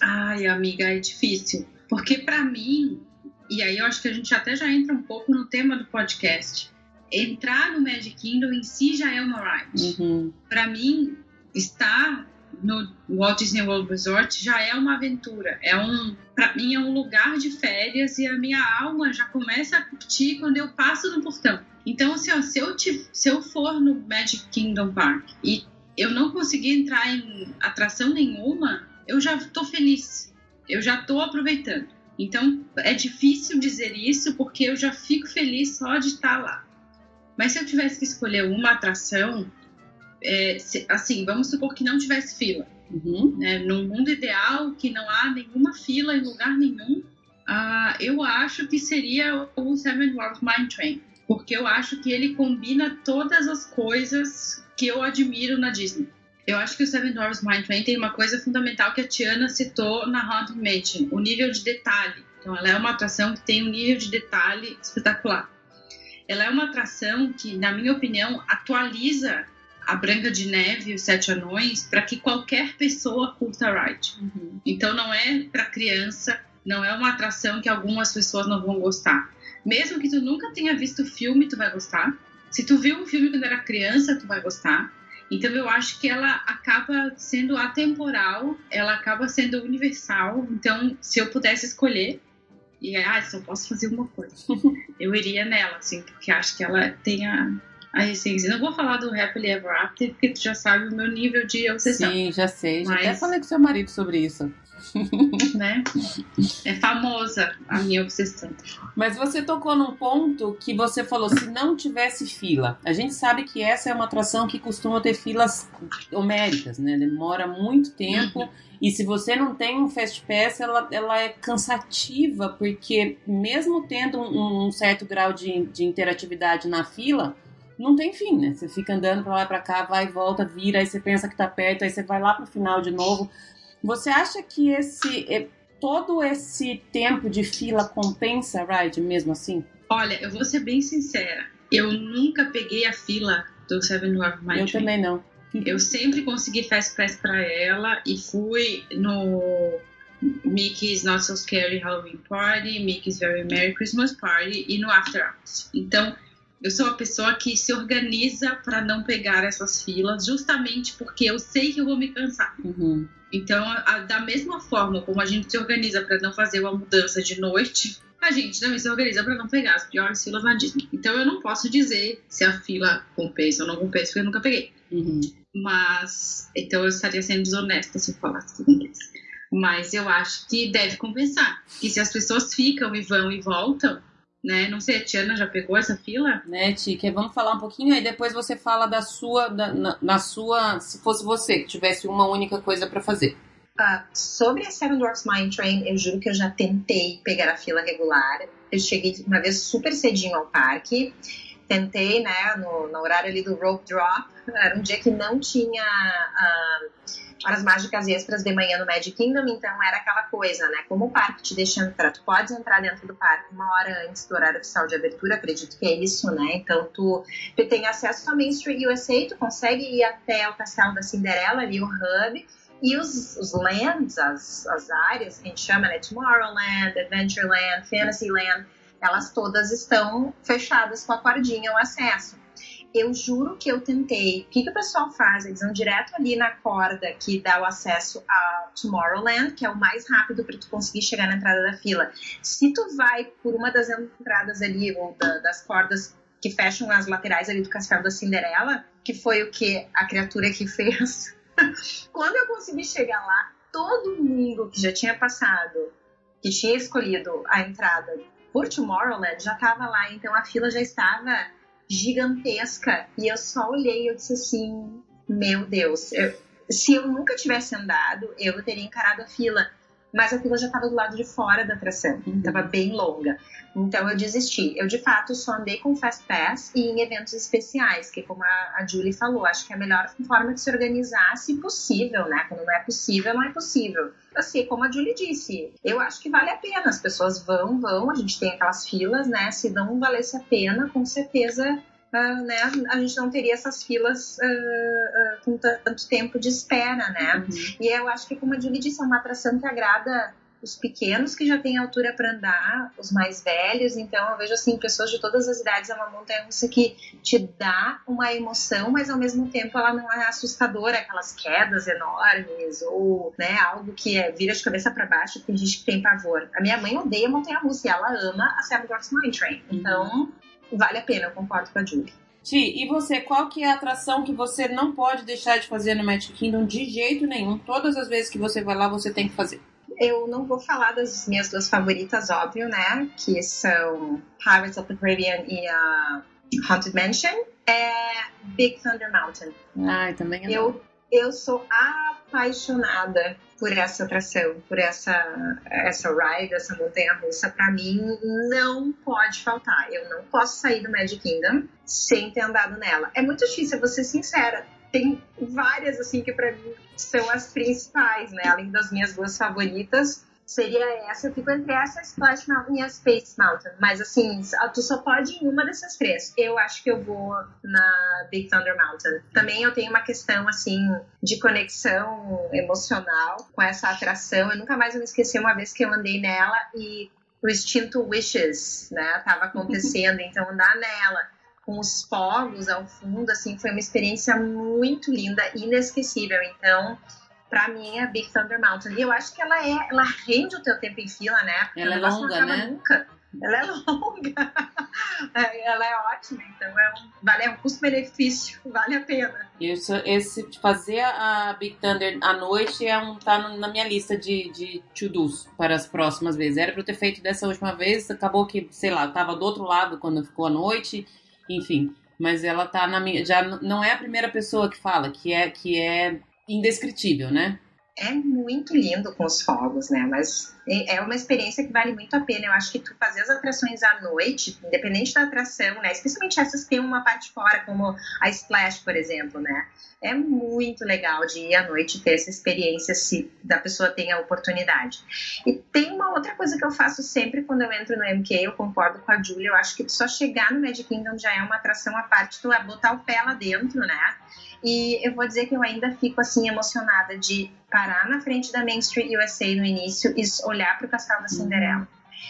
Ai, amiga, é difícil. Porque pra mim, e aí eu acho que a gente até já entra um pouco no tema do podcast. Entrar no Magic Kingdom em si já é uma ride. Uhum. Pra mim, estar no Walt Disney World Resort já é uma aventura. É um, para mim é um lugar de férias e a minha alma já começa a curtir quando eu passo no portão. Então, assim, ó, se eu te- se eu for no Magic Kingdom Park e eu não conseguir entrar em atração nenhuma, eu já tô feliz. Eu já tô aproveitando. Então, é difícil dizer isso porque eu já fico feliz só de estar lá. Mas se eu tivesse que escolher uma atração, é, se- assim, vamos supor que não tivesse fila. Uhum. Né? No mundo ideal, que não há nenhuma fila em lugar nenhum, ah, eu acho que seria o Seven Dwarfs Mine Train. Porque eu acho que ele combina todas as coisas que eu admiro na Disney. Eu acho que o Seven Dwarfs Mine Train tem uma coisa fundamental que a Tiana citou na Haunted Mansion, o nível de detalhe. Então, ela é uma atração que tem um nível de detalhe espetacular. Ela é uma atração que, na minha opinião, atualiza a Branca de Neve e os Sete Anões para que qualquer pessoa curta a ride. Uhum. Então não é para criança, não é uma atração que algumas pessoas não vão gostar. Mesmo que tu nunca tenha visto o filme, tu vai gostar. Se tu viu um filme quando era criança, tu vai gostar. Então eu acho que ela acaba sendo atemporal, ela acaba sendo universal. Então, se eu pudesse escolher, e ah, só posso fazer uma coisa, (laughs) eu iria nela, assim, porque acho que ela tem a, a essência. Não vou falar do Happily Ever After, porque tu já sabe o meu nível de obsessão, Sim, já sei. Já Mas- até falei com seu marido sobre isso. (laughs) né? É famosa a minha obsessão. Mas você tocou num ponto que você falou, se não tivesse fila. A gente sabe que essa é uma atração que costuma ter filas homéricas, né? Demora muito tempo. E se você não tem um Fast Pass, ela, ela é cansativa, porque mesmo tendo um, um certo grau de, de interatividade na fila, não tem fim, né? Você fica andando pra lá e pra cá, vai e volta, vira, aí você pensa que tá perto, aí você vai lá pro final de novo. Você acha que esse todo esse tempo de fila compensa a ride mesmo assim? Olha, eu vou ser bem sincera. Eu nunca peguei a fila do Seven Dwarf Mine Eu também não. Eu sempre consegui Fast Pass pra ela e fui no Mickey's Not So Scary Halloween Party, Mickey's Very Merry Christmas Party e no After Hours. Então, eu sou uma pessoa que se organiza para não pegar essas filas, justamente porque eu sei que eu vou me cansar. Uhum. Então, a, da mesma forma como a gente se organiza para não fazer uma mudança de noite, a gente também se organiza para não pegar as piores filas na Disney. Então, eu não posso dizer se a fila compensa ou não compensa, porque eu nunca peguei. Uhum. Mas, então eu estaria sendo desonesta se eu falasse que compensa. Mas eu acho que deve compensar. Que se as pessoas ficam e vão e voltam, né? Não sei, a Tiana já pegou essa fila? Né, Tika? Vamos falar um pouquinho aí, depois você fala da sua, da, na, na sua, se fosse você que tivesse uma única coisa para fazer. Uh, sobre a Seven Dwarfs Mine Train, eu juro que eu já tentei pegar a fila regular. Eu cheguei uma vez super cedinho ao parque. Tentei, né, no, no horário ali do rope drop. Era um dia que não tinha uh, horas mágicas extras de manhã no Magic Kingdom, então era aquela coisa, né? Como o parque te deixa entrar, tu podes entrar dentro do parque uma hora antes do horário oficial de abertura, acredito que é isso, né? Então tu, tu tem acesso a Main Street USA, tu consegue ir até o Castelo da Cinderela, ali o hub, e os, os lands, as, as áreas que a gente chama, né? Tomorrowland, Adventureland, Fantasyland, elas todas estão fechadas com a cordinha, o acesso eu juro que eu tentei. O que, que o pessoal faz? Eles vão direto ali na corda que dá o acesso a Tomorrowland, que é o mais rápido para tu conseguir chegar na entrada da fila. Se tu vai por uma das entradas ali, ou da, das cordas que fecham as laterais ali do castelo da Cinderela, que foi o que a criatura que fez. (laughs) Quando eu consegui chegar lá, todo mundo que já tinha passado, que tinha escolhido a entrada por Tomorrowland, já estava lá, então a fila já estava gigantesca. E eu só olhei e eu disse assim: Meu Deus, eu, se eu nunca tivesse andado, eu teria encarado a fila. Mas a fila já estava do lado de fora da atração, estava uhum. bem longa. Então eu desisti. Eu de fato só andei com Fast Pass e em eventos especiais, que como a, a Julie falou, acho que é a melhor forma de se organizar, se possível, né? Quando não é possível, não é possível. Assim, como a Julie disse, eu acho que vale a pena. As pessoas vão, vão, a gente tem aquelas filas, né? Se não valesse a pena, com certeza Uh, né, a gente não teria essas filas uh, com tanto tempo de espera, né? Uhum. E eu acho que, como a Julie disse, é uma atração que agrada os pequenos que já têm altura para andar, os mais velhos. Então eu vejo assim pessoas de todas as idades. É uma montanha russa que te dá uma emoção, mas ao mesmo tempo ela não é assustadora, aquelas quedas enormes ou né, algo que é, vira de cabeça para baixo. Tem gente que tem pavor. A minha mãe odeia montanha russa e ela ama a Seven Dwarfs Mine Train. Uhum. Então vale a pena, eu concordo com a Julie. Ti, e você, qual que é a atração que você não pode deixar de fazer no Magic Kingdom de jeito nenhum? Todas as vezes que você vai lá, você tem que fazer. Eu não vou falar das minhas duas favoritas, óbvio, né? Que são Pirates of the Caribbean e a Haunted Mansion. É Big Thunder Mountain. Ai, também é eu, eu sou apaixonada por essa atração, por essa essa ride, essa montanha russa. Para mim, não pode faltar. Eu não posso sair do Magic Kingdom sem ter andado nela. É muito difícil, vou ser sincera tem várias, assim, que para mim são as principais, né? Além das minhas duas favoritas, seria essa. Eu fico entre essa, Splash Mountain e a Space Mountain. Mas, assim, tu só pode ir em uma dessas três. Eu acho que eu vou na Big Thunder Mountain. Também eu tenho uma questão, assim, de conexão emocional com essa atração. Eu nunca mais me esqueci uma vez que eu andei nela e o instinto Wishes, né, tava acontecendo. (laughs) Então, andar nela com os fogos ao fundo, assim, foi uma experiência muito linda, inesquecível. Então, para mim, é Big Thunder Mountain. E eu acho que ela é, ela rende o teu tempo em fila, né? Porque ela é longa, né? Nunca. Ela é (laughs) longa. ela é ótima, então é um, vale, é um custo-benefício, (laughs) vale a pena. Isso, esse, fazer a Big Thunder à noite é um, tá na minha lista de, de to-dos para as próximas vezes. Era para eu ter feito dessa última vez, acabou que, sei lá, tava do outro lado quando ficou a noite enfim. Mas ela tá na minha. Já não é a primeira pessoa que fala, que é, que é indescritível, né? É muito lindo com os fogos, né? Mas é, é uma experiência que vale muito a pena. Eu acho que tu fazer as atrações à noite, independente da atração, né? Especialmente essas que tem uma parte fora, como a Splash, por exemplo, né? É muito legal de ir à noite ter essa experiência se da pessoa tem a oportunidade. E tem uma outra coisa que eu faço sempre quando eu entro no MK, eu concordo com a Julia, eu acho que só chegar no Magic Kingdom já é uma atração à parte, tu é botar o pé lá dentro, né? E eu vou dizer que eu ainda fico assim emocionada de parar na frente da Main Street USA no início e olhar para o Castelo da Cinderela.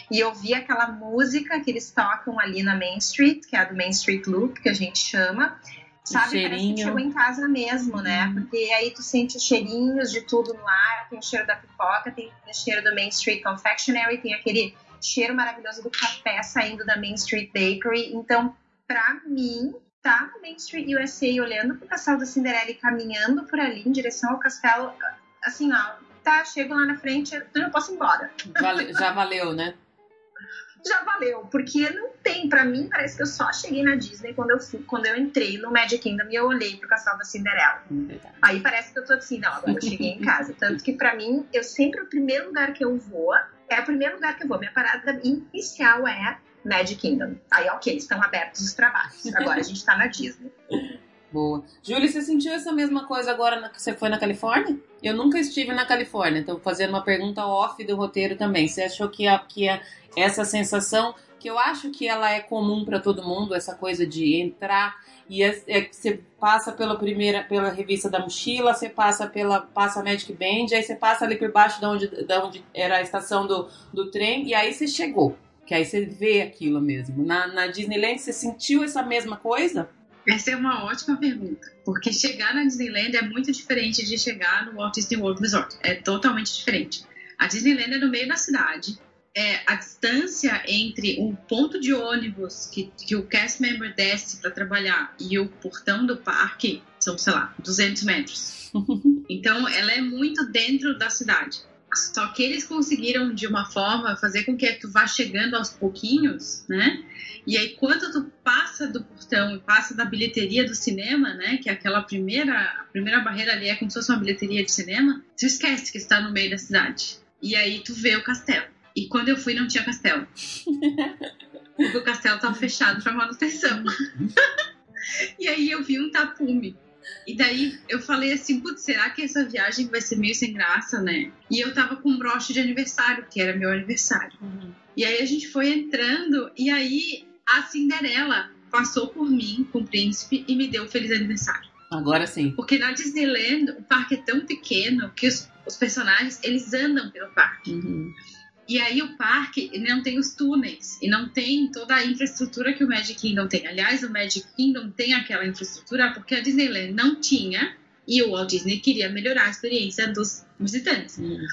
E ouvir aquela música que eles tocam ali na Main Street, que é a do Main Street Loop, que a gente chama, Sabe, cheirinho. parece que chegou em casa mesmo, né? Uhum. Porque aí tu sente os cheirinhos de tudo no ar, tem o cheiro da pipoca, tem o cheiro do Main Street Confectionery, tem aquele cheiro maravilhoso do café saindo da Main Street Bakery. Então, pra mim, tá no Main Street USA olhando pro castelo da Cinderela e caminhando por ali em direção ao castelo, assim, ó, tá, chego lá na frente, eu já posso ir embora. Vale, já valeu, né? (laughs) já valeu, porque não tem, para mim parece que eu só cheguei na Disney quando eu fui, quando eu entrei no Magic Kingdom e eu olhei pro Castelo da Cinderela. Aí parece que eu tô assim, não, agora eu cheguei em casa. Tanto que para mim, eu sempre o primeiro lugar que eu vou é o primeiro lugar que eu vou. Minha parada inicial é Magic Kingdom. Aí, ok, estão abertos os trabalhos. Agora a gente tá na Disney. (laughs) Boa. Júlia, você sentiu essa mesma coisa agora que você foi na Califórnia? Eu nunca estive na Califórnia, então fazendo uma pergunta off do roteiro também. Você achou que, a, que a, essa sensação, que eu acho que ela é comum para todo mundo, essa coisa de entrar e é, é, você passa pela primeira, pela revista da mochila, você passa pela passa a Magic Band, aí você passa ali por baixo de onde, de onde era a estação do, do trem e aí você chegou. Que aí você vê aquilo mesmo. Na, na Disneyland, você sentiu essa mesma coisa? Essa é uma ótima pergunta, porque chegar na Disneyland é muito diferente de chegar no Walt Disney World Resort. É totalmente diferente. A Disneyland é no meio da cidade. É, a distância entre um ponto de ônibus que, que o cast member desce para trabalhar e o portão do parque são, sei lá, 200 metros. (laughs) Então, ela é muito dentro da cidade. Só que eles conseguiram, de uma forma, fazer com que tu vá chegando aos pouquinhos, né? E aí, quando tu passa do portão e passa da bilheteria do cinema, né? Que é aquela primeira, a primeira barreira ali é como se fosse uma bilheteria de cinema, tu esquece que está no meio da cidade. E aí tu vê o castelo. E quando eu fui, não tinha castelo. (laughs) Porque o castelo estava fechado para manutenção. (laughs) (laughs) e aí eu vi um tapume. E daí eu falei assim, putz, será que essa viagem vai ser meio sem graça, né? E eu tava com um broche de aniversário, que era meu aniversário. Uhum. E aí a gente foi entrando, e aí a Cinderela passou por mim com o príncipe e me deu um feliz aniversário. Agora sim. Porque na Disneyland o parque é tão pequeno que os, os personagens eles andam pelo parque. Uhum. E aí o parque não tem os túneis e não tem toda a infraestrutura que o Magic Kingdom tem. Aliás, o Magic Kingdom tem aquela infraestrutura porque a Disneyland não tinha e o Walt Disney queria melhorar a experiência dos visitantes. Uhum.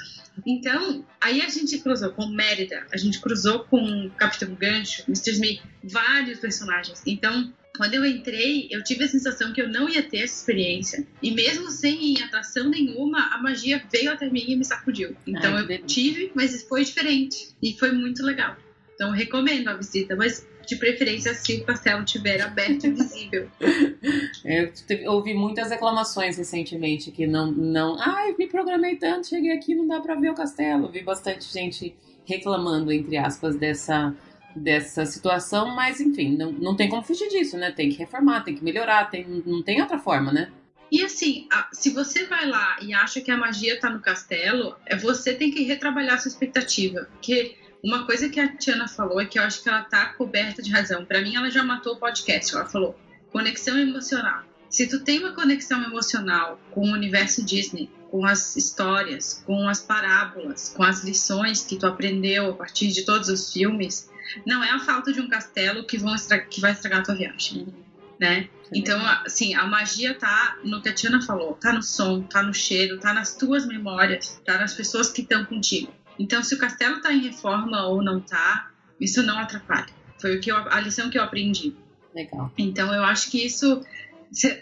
Então, aí a gente cruzou com Mérida, a gente cruzou com Capitão Gancho, Mr. Smith, vários personagens. Então, quando eu entrei, eu tive a sensação que eu não ia ter essa experiência. E mesmo sem atração nenhuma, a magia veio até mim e me sacudiu. Então Ai, eu tive, mas foi diferente. E foi muito legal. Então recomendo a visita, mas de preferência se o castelo estiver aberto e visível. (laughs) Eu ouvi muitas reclamações recentemente que não, não, ai, me programei tanto, cheguei aqui, não dá para ver o castelo. Vi bastante gente reclamando, entre aspas, dessa dessa situação, mas enfim, não, não tem como fugir disso, né? Tem que reformar, tem que melhorar, tem, não tem outra forma, né? E assim, se você vai lá e acha que a magia tá no castelo, é você tem que retrabalhar sua expectativa. Porque uma coisa que a Tiana falou é que eu acho que ela tá coberta de razão. Para mim, ela já matou o podcast. Ela falou: conexão emocional. Se tu tem uma conexão emocional com o universo Disney, com as histórias, com as parábolas, com as lições que tu aprendeu a partir de todos os filmes, não é a falta de um castelo que, vão que vai estragar a tua viagem, né? Então, assim, a magia tá no que a Tiana falou, tá no som, tá no cheiro, tá nas tuas memórias, tá nas pessoas que estão contigo. Então, se o castelo tá em reforma ou não tá, isso não atrapalha. Foi o que eu, a lição que eu aprendi. Legal. Então, eu acho que isso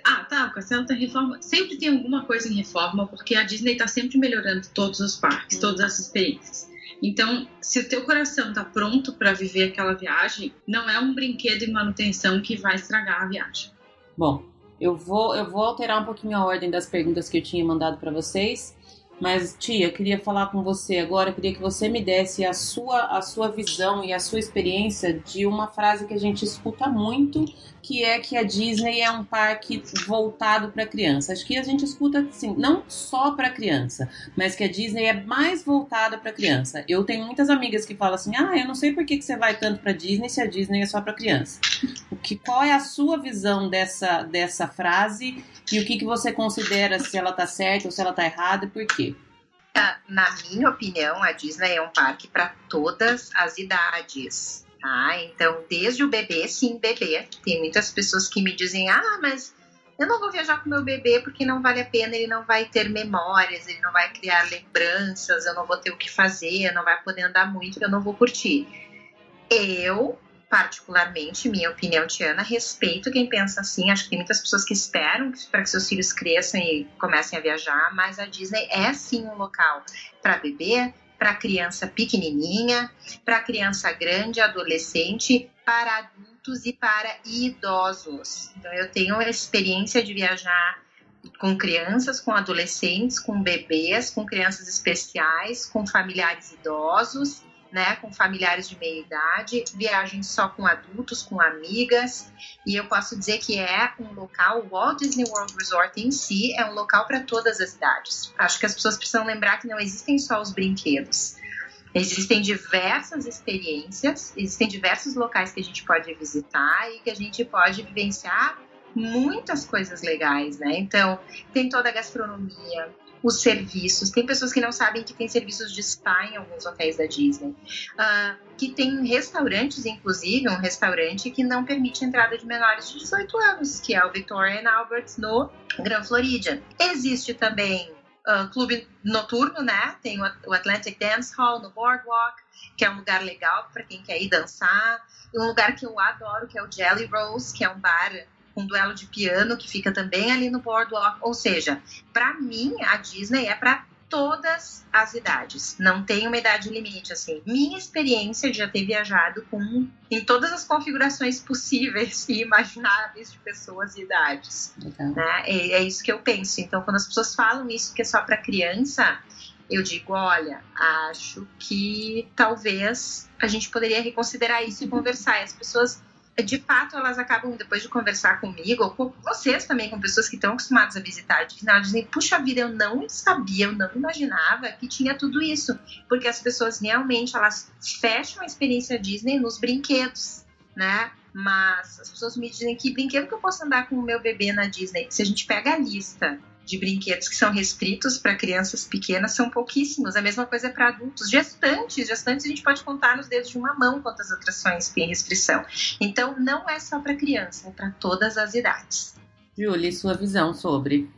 ah, tá, o castelo tá em reforma. Sempre tem alguma coisa em reforma, porque a Disney tá sempre melhorando todos os parques, todas as experiências. Então, se o teu coração tá pronto para viver aquela viagem, não é um brinquedo em manutenção que vai estragar a viagem. Bom, eu vou eu vou alterar um pouquinho a ordem das perguntas que eu tinha mandado para vocês. Mas, tia, queria falar com você agora, queria que você me desse a sua, a sua visão e a sua experiência de uma frase que a gente escuta muito, que é que a Disney é um parque voltado para criança. Acho que a gente escuta assim, não só para criança, mas que a Disney é mais voltada para criança. Eu tenho muitas amigas que falam assim: "Ah, eu não sei por que, que você vai tanto para Disney se a Disney é só para criança". O que qual é a sua visão dessa dessa frase e o que, que você considera se ela tá certa ou se ela tá errada e por quê? Na minha opinião, a Disney é um parque para todas as idades. Tá? Então, desde o bebê, sim, bebê. Tem muitas pessoas que me dizem, ah, mas Eu não vou viajar com meu bebê porque não vale a pena, ele não vai ter memórias, ele não vai criar lembranças, eu não vou ter o que fazer, não vai poder andar muito, eu não vou curtir. Eu, particularmente, minha opinião, Tiana, respeito quem pensa assim. Acho que tem muitas pessoas que esperam para que seus filhos cresçam e comecem a viajar, mas a Disney é sim um local para bebê, para criança pequenininha, para criança grande, adolescente, para adulto adultos e para idosos. Então, eu tenho a experiência de viajar com crianças, com adolescentes, com bebês, com crianças especiais, com familiares idosos, né, com familiares de meia idade, viagem só com adultos, com amigas, e eu posso dizer que é um local, o Walt Disney World Resort em si é um local para todas as idades. Acho que as pessoas precisam lembrar que não existem só os brinquedos. Existem diversas experiências, existem diversos locais que a gente pode visitar e que a gente pode vivenciar muitas coisas legais, né? Então, tem toda a gastronomia, os serviços. Tem pessoas que não sabem que tem serviços de spa em alguns hotéis da Disney. Uh, que tem restaurantes, inclusive, um restaurante que não permite entrada de menores de 18 anos, que é o Victoria and Albert no Grand Floridian. Existe também uh, clube noturno, né? Tem o Atlantic Dance Hall no Boardwalk, que é um lugar legal para quem quer ir dançar. E um lugar que eu adoro, que é o Jelly Rose, que é um bar com um duelo de piano que fica também ali no Boardwalk. Ou seja, para mim, a Disney é para todas as idades. Não tem uma idade limite, assim. Minha experiência de já ter viajado com em todas as configurações possíveis e imagináveis de pessoas e idades. Né? É, é, isso que eu penso. Então, quando as pessoas falam isso que é só para criança, eu digo, olha, acho que talvez a gente poderia reconsiderar isso e conversar. E as pessoas de fato elas acabam, depois de conversar comigo, ou com vocês também, com pessoas que estão acostumadas a visitar, de final dizem, puxa vida, eu não sabia, eu não imaginava que tinha tudo isso. Porque as pessoas realmente, elas fecham a experiência Disney nos brinquedos, né? Mas as pessoas me dizem que brinquedo que eu posso andar com o meu bebê na Disney? Se a gente pega a lista de brinquedos que são restritos para crianças pequenas são pouquíssimos. A mesma coisa é para adultos. Gestantes, gestantes a gente pode contar nos dedos de uma mão quantas atrações têm restrição. Então não é só para criança, é para todas as idades. Julie, sua visão sobre?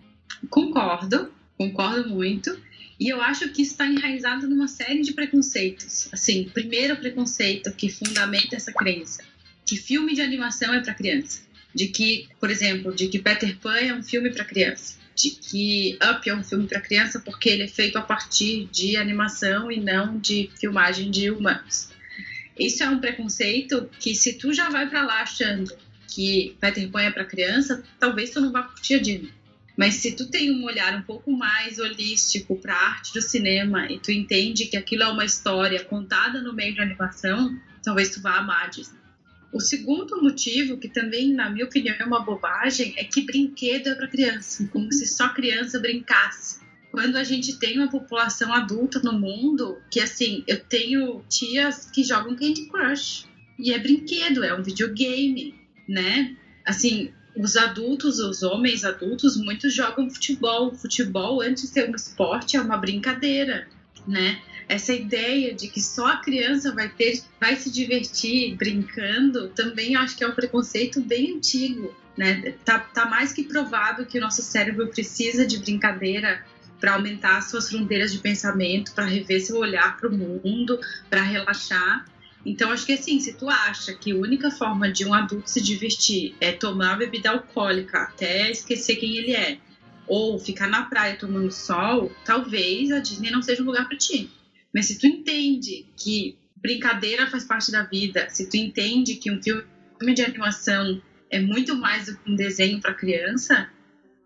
Concordo, concordo muito. E eu acho que isso está enraizado numa série de preconceitos. Assim, primeiro preconceito que fundamenta essa crença, que filme de animação é para criança. De que, por exemplo, de que Peter Pan é um filme para criança de que Up é um filme para criança porque ele é feito a partir de animação e não de filmagem de humanos. Isso é um preconceito que se tu já vai para lá achando que Peter Pan é para criança, talvez tu não vá curtir a Disney. Mas se tu tem um olhar um pouco mais holístico para a arte do cinema e tu entende que aquilo é uma história contada no meio de animação, talvez tu vá amar a Disney. O segundo motivo, que também, na minha opinião, é uma bobagem, é que brinquedo é para criança, como se só criança brincasse. Quando a gente tem uma população adulta no mundo, que assim, eu tenho tias que jogam Candy Crush. E é brinquedo, é um videogame, né? Assim, os adultos, os homens adultos, muitos jogam futebol. Futebol, antes de ser um esporte, é uma brincadeira, né? Essa ideia de que só a criança vai ter, vai se divertir brincando, também acho que é um preconceito bem antigo, né? Tá, tá mais que provado que o nosso cérebro precisa de brincadeira para aumentar suas fronteiras de pensamento, para rever seu olhar para o mundo, para relaxar. Então, acho que assim, se tu acha que a única forma de um adulto se divertir é tomar bebida alcoólica até esquecer quem ele é, ou ficar na praia tomando sol, talvez a Disney não seja um lugar para ti. Mas se tu entende que brincadeira faz parte da vida, se tu entende que um filme de animação é muito mais do que um desenho para criança,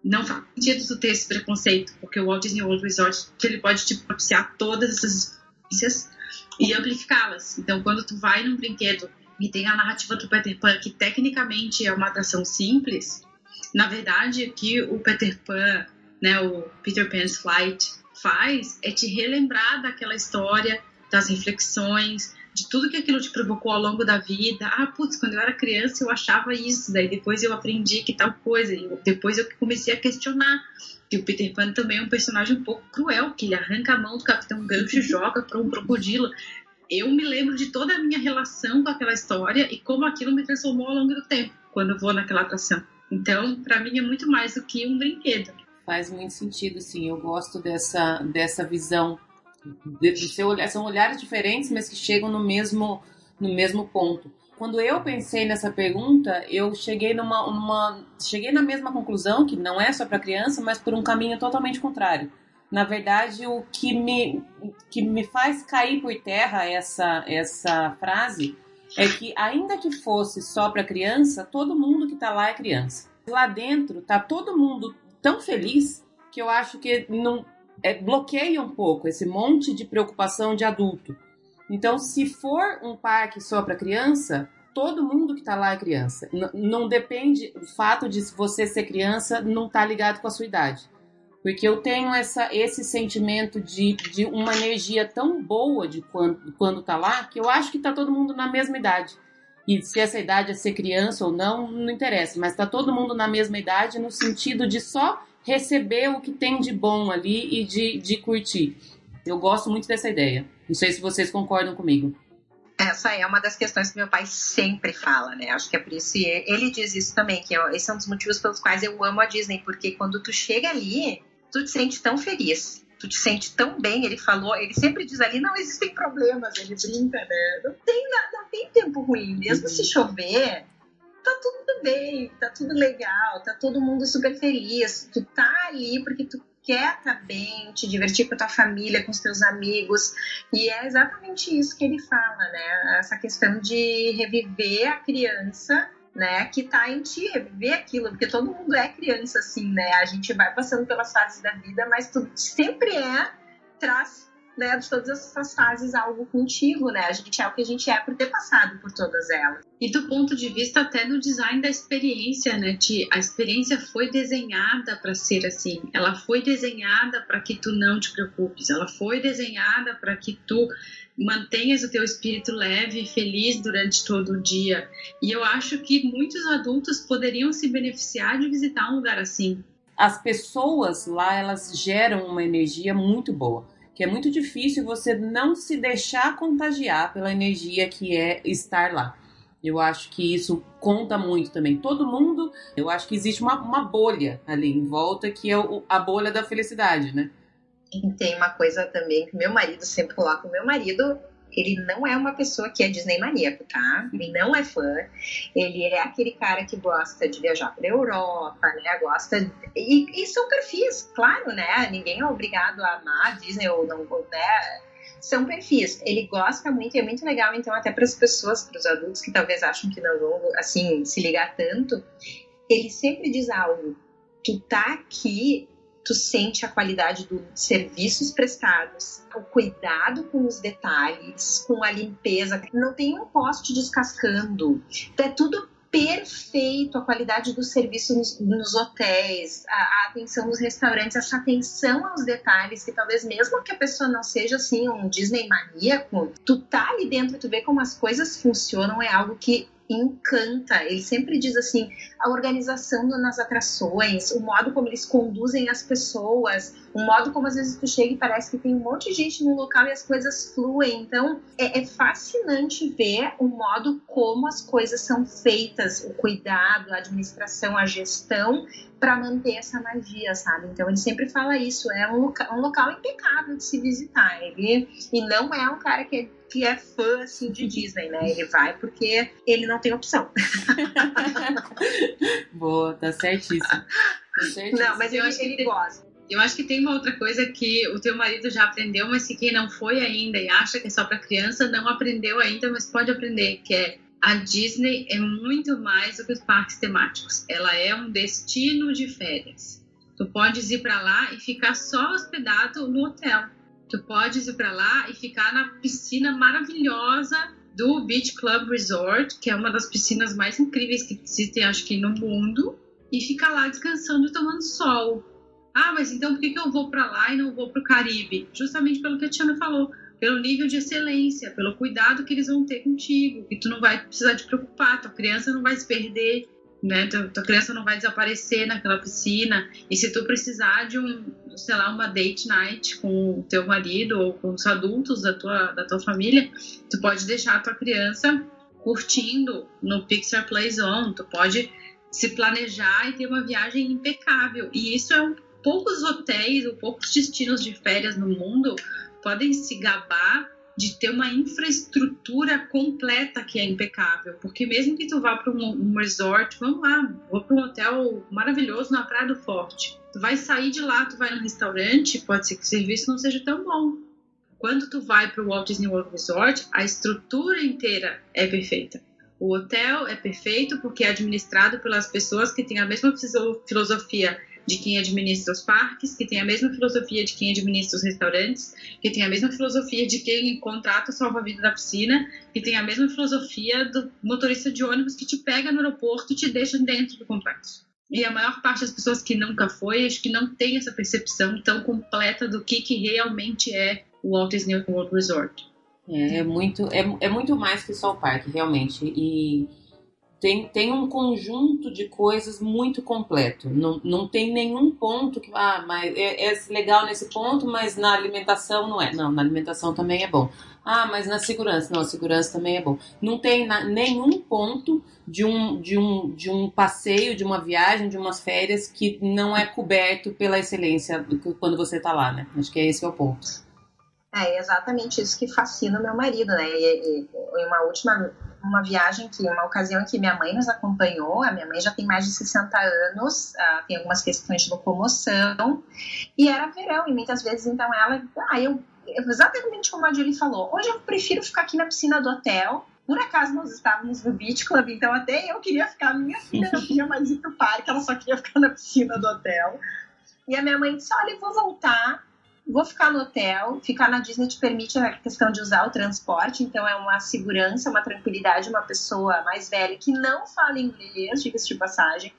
não faz sentido tu ter esse preconceito, porque o Walt Disney World Resort ele pode te propiciar todas essas experiências e amplificá-las. Então, quando tu vai num brinquedo e tem a narrativa do Peter Pan, que tecnicamente é uma atração simples, na verdade, que o Peter Pan, né, o Peter Pan's Flight, faz é te relembrar daquela história, das reflexões, de tudo que aquilo te provocou ao longo da vida. Ah, putz, quando eu era criança eu achava isso, daí depois eu aprendi que tal coisa, e depois eu comecei a questionar. Que o Peter Pan também é um personagem um pouco cruel, que ele arranca a mão do Capitão Gancho e (laughs) joga para um crocodilo. Eu me lembro de toda a minha relação com aquela história e como aquilo me transformou ao longo do tempo, quando eu vou naquela atração. Então, para mim é muito mais do que um brinquedo. Faz muito sentido, sim. Eu gosto dessa, dessa visão de, de seu olhar. São olhares diferentes, mas que chegam no mesmo, no mesmo ponto. Quando eu pensei nessa pergunta, eu cheguei numa, numa cheguei na mesma conclusão que não é só para criança, mas por um caminho totalmente contrário. Na verdade, o que me, que me faz cair por terra essa, essa frase é que, ainda que fosse só para criança, todo mundo que está lá é criança. Lá dentro tá todo mundo tão feliz que eu acho que não é, bloqueia um pouco esse monte de preocupação de adulto. Então, se for um parque só para criança, todo mundo que está lá é criança. N não depende o fato de você ser criança não estar tá ligado com a sua idade. Porque eu tenho essa, esse sentimento de, de uma energia tão boa de quando, quando tá lá, que eu acho que tá todo mundo na mesma idade. E se essa idade é ser criança ou não, não interessa. Mas tá todo mundo na mesma idade no sentido de só receber o que tem de bom ali e de, de curtir. Eu gosto muito dessa ideia. Não sei se vocês concordam comigo. Essa é uma das questões que meu pai sempre fala, né? Acho que é por isso. E ele diz isso também, que esse é um dos motivos pelos quais eu amo a Disney, porque quando tu chega ali, tu te sente tão feliz. Tu te sente tão bem, ele falou, ele sempre diz ali, não existem problemas, ele brinca, né? Não tem, não tem tempo ruim, mesmo se chover, tá tudo bem, tá tudo legal, tá todo mundo super feliz. Tu tá ali porque tu quer estar tá bem, te divertir com a tua família, com os teus amigos. E é exatamente isso que ele fala, né? Essa questão de reviver a criança né, que tá em ti, reviver aquilo, porque todo mundo é criança assim, né? A gente vai passando pelas fases da vida, mas tu sempre é traz né, de todas essas fases algo contigo, né? A gente é o que a gente é por ter passado por todas elas. E do ponto de vista até do design da experiência, né? De, a experiência foi desenhada para ser assim. Ela foi desenhada para que tu não te preocupes. Ela foi desenhada para que tu mantenhas o teu espírito leve e feliz durante todo o dia. E eu acho que muitos adultos poderiam se beneficiar de visitar um lugar assim. As pessoas lá, elas geram uma energia muito boa que é muito difícil você não se deixar contagiar pela energia que é estar lá. Eu acho que isso conta muito também. Todo mundo, eu acho que existe uma, uma bolha ali em volta que é o, a bolha da felicidade, né? E tem uma coisa também que meu marido sempre coloca. O meu marido ele não é uma pessoa que é Disney maníaco, tá? Ele não é fã. Ele é aquele cara que gosta de viajar para Europa, né? Gosta e, e, são perfis, claro, né? Ninguém é obrigado a amar Disney ou não, né? São perfis. Ele gosta muito e é muito legal, então até para as pessoas, para os adultos que talvez acham que não vão assim se ligar tanto, ele sempre diz algo. Tu tá aqui tu sente a qualidade dos serviços prestados, o cuidado com os detalhes, com a limpeza. Não tem um poste descascando. É tudo perfeito a qualidade do serviço nos, nos hotéis, a, a, atenção nos restaurantes, essa atenção aos detalhes, que talvez mesmo que a pessoa não seja assim um Disney maníaco, tu tá ali dentro, tu vê como as coisas funcionam, é algo que encanta. Ele sempre diz assim: a organização nas atrações, o modo como eles conduzem as pessoas, o modo como às vezes tu chega e parece que tem um monte de gente no local e as coisas fluem. Então é, é fascinante ver o modo como as coisas são feitas, o cuidado, a administração, a gestão para manter essa magia, sabe? Então ele sempre fala isso, é um, local, um local impecável de se visitar. Ele e não é um cara que é, que é fã assim de Disney, né? Ele vai porque ele não tem opção. (laughs) (laughs) Boa, tá certíssimo. Tá certíssimo. Não, mas eu acho que ele gosta. Eu acho que tem uma outra coisa que o teu marido já aprendeu, mas que quem não foi ainda e acha que é só para criança não aprendeu ainda, mas pode aprender, que é a Disney é muito mais do que os parques temáticos. Ela é um destino de férias. Tu podes ir para lá e ficar só hospedado no hotel. Tu podes ir para lá e ficar na piscina maravilhosa do Beach Club Resort, que é uma das piscinas mais incríveis que existem, acho que no mundo, e ficar lá descansando e tomando sol. Ah, mas então por que, que eu vou para lá e não vou para o Caribe? Justamente pelo que a Tiana falou pelo nível de excelência, pelo cuidado que eles vão ter contigo, que tu não vai precisar te preocupar, tua criança não vai se perder, né? Tua, criança não vai desaparecer naquela piscina. E se tu precisar de um, sei lá, uma date night com o teu marido ou com os adultos da tua, da tua família, tu pode deixar a tua criança curtindo no Pixar Play Zone, tu pode se planejar e ter uma viagem impecável. E isso é um poucos hotéis ou poucos destinos de férias no mundo podem se gabar de ter uma infraestrutura completa que é impecável, porque mesmo que tu vá para um, resort, vamos lá, vou para um hotel maravilhoso na Praia do Forte, tu vai sair de lá, tu vai no restaurante, pode ser que o serviço não seja tão bom. Quando tu vai para o Walt Disney World Resort, a estrutura inteira é perfeita. O hotel é perfeito porque é administrado pelas pessoas que têm a mesma filosofia de quem administra os parques, que tem a mesma filosofia de quem administra os restaurantes, que tem a mesma filosofia de quem contrata o salva-vida da piscina, que tem a mesma filosofia do motorista de ônibus que te pega no aeroporto e te deixa dentro do complexo. E a maior parte das pessoas que nunca foi, acho que não tem essa percepção tão completa do que, que realmente é o Walt Disney World Resort. É, é muito, é, é muito mais que só o parque, realmente. E tem, tem um conjunto de coisas muito completo. Não, não tem nenhum ponto que, ah, mas é, é legal nesse ponto, mas na alimentação não é. Não, na alimentação também é bom. Ah, mas na segurança, não, a segurança também é bom. Não tem na, nenhum ponto de um, de, um, de um passeio, de uma viagem, de umas férias que não é coberto pela excelência quando você está lá, né? Acho que é esse é o ponto. É exatamente isso que fascina o meu marido, né? E, e, e uma última uma viagem que, uma ocasião em que minha mãe nos acompanhou, a minha mãe já tem mais de 60 anos, uh, tem algumas questões de locomoção, e era verão, e muitas vezes então ela, ah, eu, exatamente como a Julie falou, hoje eu prefiro ficar aqui na piscina do hotel, por acaso nós estávamos no Beach Club, então até eu queria ficar, minha filha não queria mais ir pro parque, ela só queria ficar na piscina do hotel. E a minha mãe disse, olha, eu vou voltar, vou ficar no hotel. Ficar na Disney te permite a questão de usar o transporte, então é uma segurança, uma tranquilidade. Uma pessoa mais velha que não fala inglês, diga-se de passagem,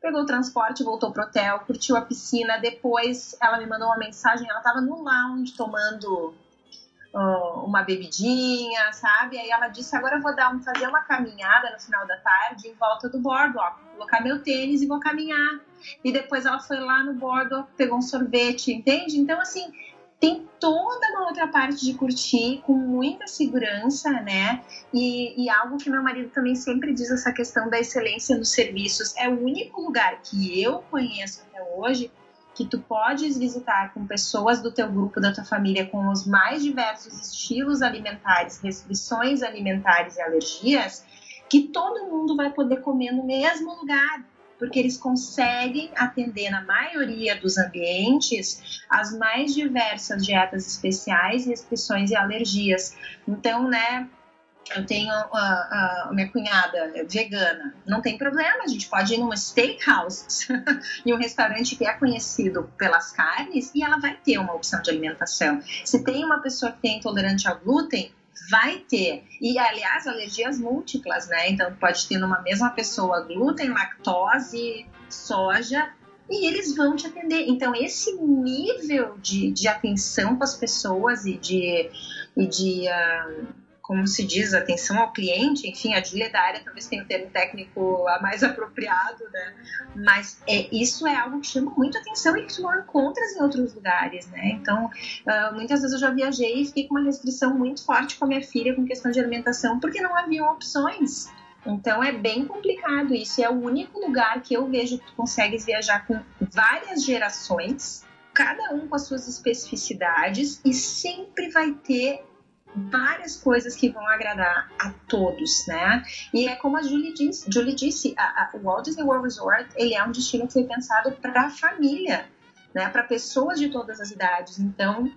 pegou o transporte, voltou pro hotel, curtiu a piscina. Depois ela me mandou uma mensagem, ela estava no lounge tomando uma bebidinha, sabe? Aí ela disse: agora eu vou dar um, fazer uma caminhada no final da tarde em volta do boardwalk, colocar meu tênis e vou caminhar. E depois ela foi lá no boardwalk, pegou um sorvete, entende? Então, assim, tem toda uma outra parte de curtir com muita segurança, né? E, e, algo que meu marido também sempre diz essa questão da excelência nos serviços. É o único lugar que eu conheço até hoje que tu podes visitar com pessoas do teu grupo, da tua família, com os mais diversos estilos alimentares, restrições alimentares e alergias, que todo mundo vai poder comer no mesmo lugar, porque eles conseguem atender na maioria dos ambientes as mais diversas dietas especiais, restrições e alergias. Então, né, eu tenho a, a, minha cunhada vegana, não tem problema, a gente pode ir numa steakhouse, (laughs) em um restaurante que é conhecido pelas carnes e ela vai ter uma opção de alimentação. Se tem uma pessoa que tem intolerante ao glúten, vai ter. E, aliás, alergias múltiplas, né? Então, pode ter numa mesma pessoa glúten, lactose, soja, e eles vão te atender. Então, esse nível de, de atenção com as pessoas e de, e de uh, como se diz, atenção ao cliente, enfim, a Julia da área talvez tenha o termo técnico mais (laughs) apropriado, né? Mas é, isso é algo que chama muito atenção e que tu não encontras em outros lugares, né? Então, uh, muitas vezes eu já viajei e fiquei com uma restrição muito forte com a minha filha com questão de alimentação, porque não haviam opções. Então é bem complicado isso. É o único lugar que eu vejo que tu consegues viajar com várias gerações, cada um com as suas especificidades, e sempre vai ter várias coisas que vão agradar a todos, né? E é como a Julie disse, Julie disse a, a, o Walt Disney World Resort ele é um destino que foi pensado para a família, né? Para pessoas de todas as idades. Então,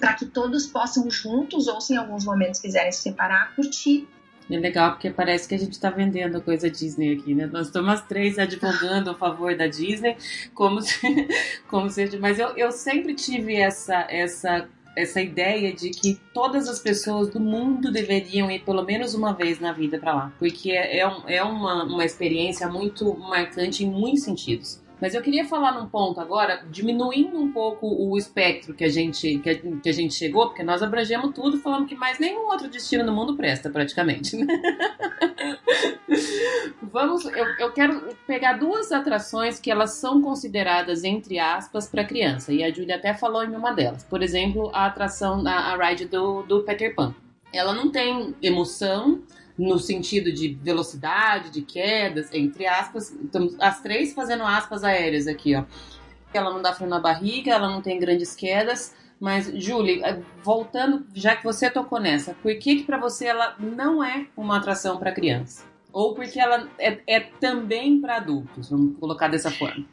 para que todos possam juntos ou se em alguns momentos quiserem se separar, curtir é legal porque parece que a gente está vendendo coisa Disney aqui, né? Nós estamos as três advogando a favor da Disney, como se, (laughs) como se, mas eu, eu sempre tive essa essa essa ideia de que todas as pessoas do mundo deveriam ir pelo menos uma vez na vida para lá, porque é, é, é uma, uma experiência muito marcante em muitos sentidos. Mas eu queria falar num ponto agora, diminuindo um pouco o espectro que a gente, que a, que a gente chegou, porque nós abrangemos tudo, falando que mais nenhum outro destino no mundo presta, praticamente. Né? (laughs) Vamos, eu, eu quero pegar duas atrações que elas são consideradas, entre aspas, para criança, e a Julia até falou em uma delas. Por exemplo, a atração, a, a ride do, do Peter Pan. Ela não tem emoção, no sentido de velocidade, de quedas, entre aspas. Estamos as três fazendo aspas aéreas aqui, ó. Ela não dá frio na barriga, ela não tem grandes quedas. Mas, Julie, eh, voltando, já que você tocou nessa, por que, que para você ela não é uma atração para criança? Ou porque ela é, é também para adultos? Vamos colocar dessa forma.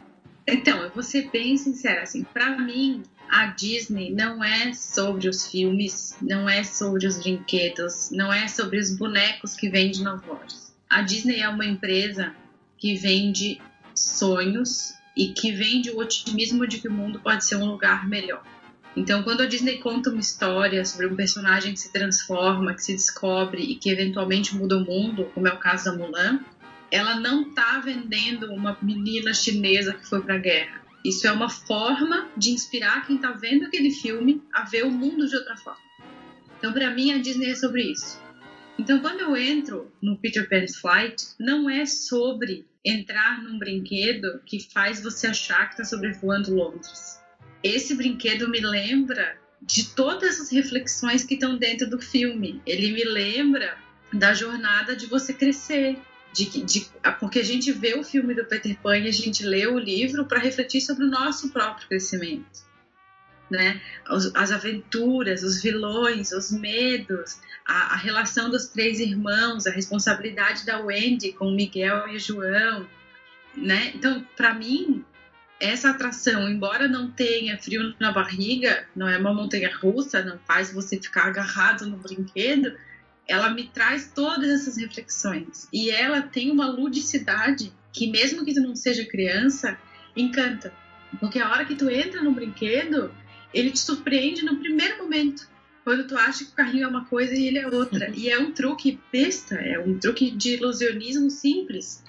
Então, eu vou ser bem sincera, assim, para mim, a Disney não é sobre os filmes, não é sobre os brinquedos, não é sobre os bonecos que vende nas lojas. A Disney é uma empresa que vende sonhos e que vende o otimismo de que o mundo pode ser um lugar melhor. Então, quando a Disney conta uma história sobre um personagem que se transforma, que se descobre e que eventualmente muda o mundo, como é o caso da Mulan, ela não está vendendo uma menina chinesa que foi para a guerra. Isso é uma forma de inspirar quem está vendo aquele filme a ver o mundo de outra forma. Então, para mim, a Disney é sobre isso. Então, quando eu entro no Peter Pan's Flight, não é sobre entrar num brinquedo que faz você achar que está sobrevoando Londres. Esse brinquedo me lembra de todas as reflexões que estão dentro do filme. Ele me lembra da jornada de você crescer, de, de, porque a gente vê o filme do Peter Pan e a gente lê o livro para refletir sobre o nosso próprio crescimento. Né? As, as aventuras, os vilões, os medos, a, a, relação dos três irmãos, a responsabilidade da Wendy com Miguel e João. Né? Então, para mim, essa atração, embora não tenha frio na barriga, não é uma montanha russa, não faz você ficar agarrado no brinquedo, ela me traz todas essas reflexões. E ela tem uma ludicidade que, mesmo que tu não seja criança, encanta. Porque a hora que tu entra no brinquedo, ele te surpreende no primeiro momento. Quando tu acha que o carrinho é uma coisa e ele é outra. (laughs) e é um truque besta, é um truque de ilusionismo simples.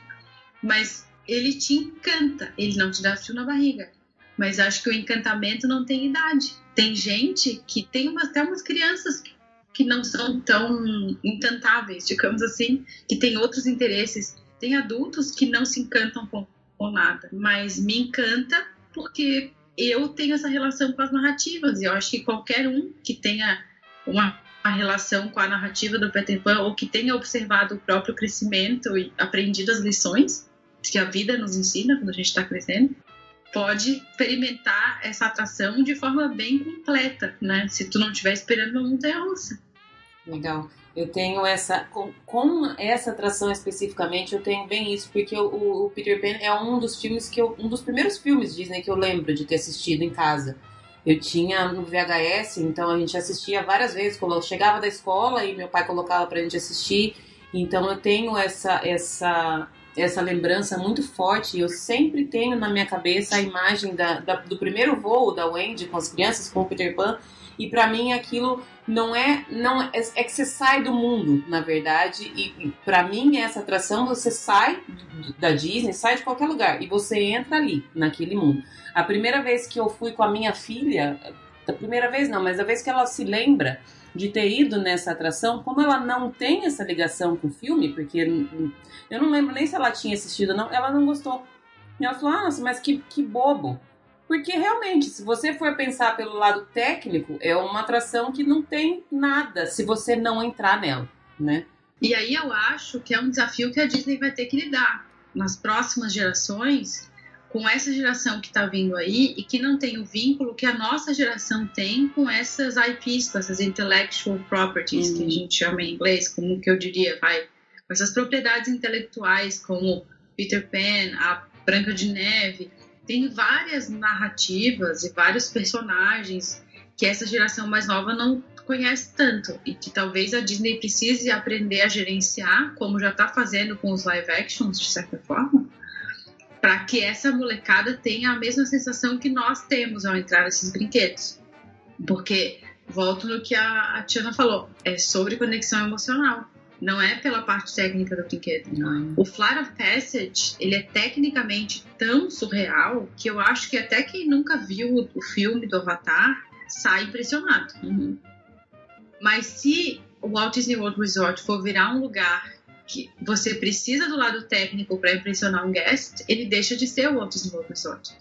Mas ele te encanta, ele não te dá frio na barriga. Mas acho que o encantamento não tem idade. Tem gente que tem uma, até umas crianças que não são tão encantáveis, digamos assim, que têm outros interesses. Tem adultos que não se encantam com, com nada, mas me encanta porque eu tenho essa relação com as narrativas e eu acho que qualquer um que tenha uma, uma relação com a narrativa do Peter Pan ou que tenha observado o próprio crescimento e aprendido as lições que a vida nos ensina quando a gente está crescendo, pode experimentar essa atração de forma bem completa, né? Se tu não estiver esperando uma montanha russa. Legal. Eu tenho essa. Com, com, essa atração especificamente, eu tenho bem isso, porque o, o, Peter Pan é um dos filmes que eu. Um dos primeiros filmes Disney que eu lembro de ter assistido em casa. Eu tinha no VHS, então a gente assistia várias vezes. Quando eu chegava da escola e meu pai colocava pra gente assistir. Então eu tenho essa, essa essa lembrança muito forte. Eu sempre tenho na minha cabeça a imagem da, da, do primeiro voo da Wendy com as crianças, com o Peter Pan. E para mim aquilo não é, não é, é, que você sai do mundo, na verdade. E, e para mim essa atração você sai da Disney, sai de qualquer lugar e você entra ali naquele mundo. A primeira vez que eu fui com a minha filha, a primeira vez não, mas a vez que ela se lembra de ter ido nessa atração, como ela não tem essa ligação com o filme, porque eu não lembro nem se ela tinha assistido não, ela não gostou. E ela falou, ah, nossa, mas que, que bobo. Porque realmente, se você for pensar pelo lado técnico, é uma atração que não tem nada se você não entrar nela, né? E aí eu acho que é um desafio que a Disney vai ter que lidar nas próximas gerações com essa geração que está vindo aí e que não tem o vínculo que a nossa geração tem com essas IPs, com essas intellectual properties, uhum. que a uhum. gente chama em inglês, como que eu diria, vai, com essas propriedades intelectuais como Peter Pan, a Branca de Neve, tem várias narrativas e vários personagens que essa geração mais nova não conhece tanto e que talvez a Disney precise aprender a gerenciar, como já está fazendo com os live actions, de certa forma, para que essa molecada tenha a mesma sensação que nós temos ao entrar nesses brinquedos. Porque, volto no que a, a Tiana falou, é sobre conexão emocional. Não é pela parte técnica do brinquedo. Não. O Flight of Passage, ele é tecnicamente tão surreal que eu acho que até quem nunca viu o filme do Avatar sai impressionado. Uhum. Mas se o Walt Disney World Resort for virar um lugar que você precisa do lado técnico para impressionar um guest, ele deixa de ser o World Resort.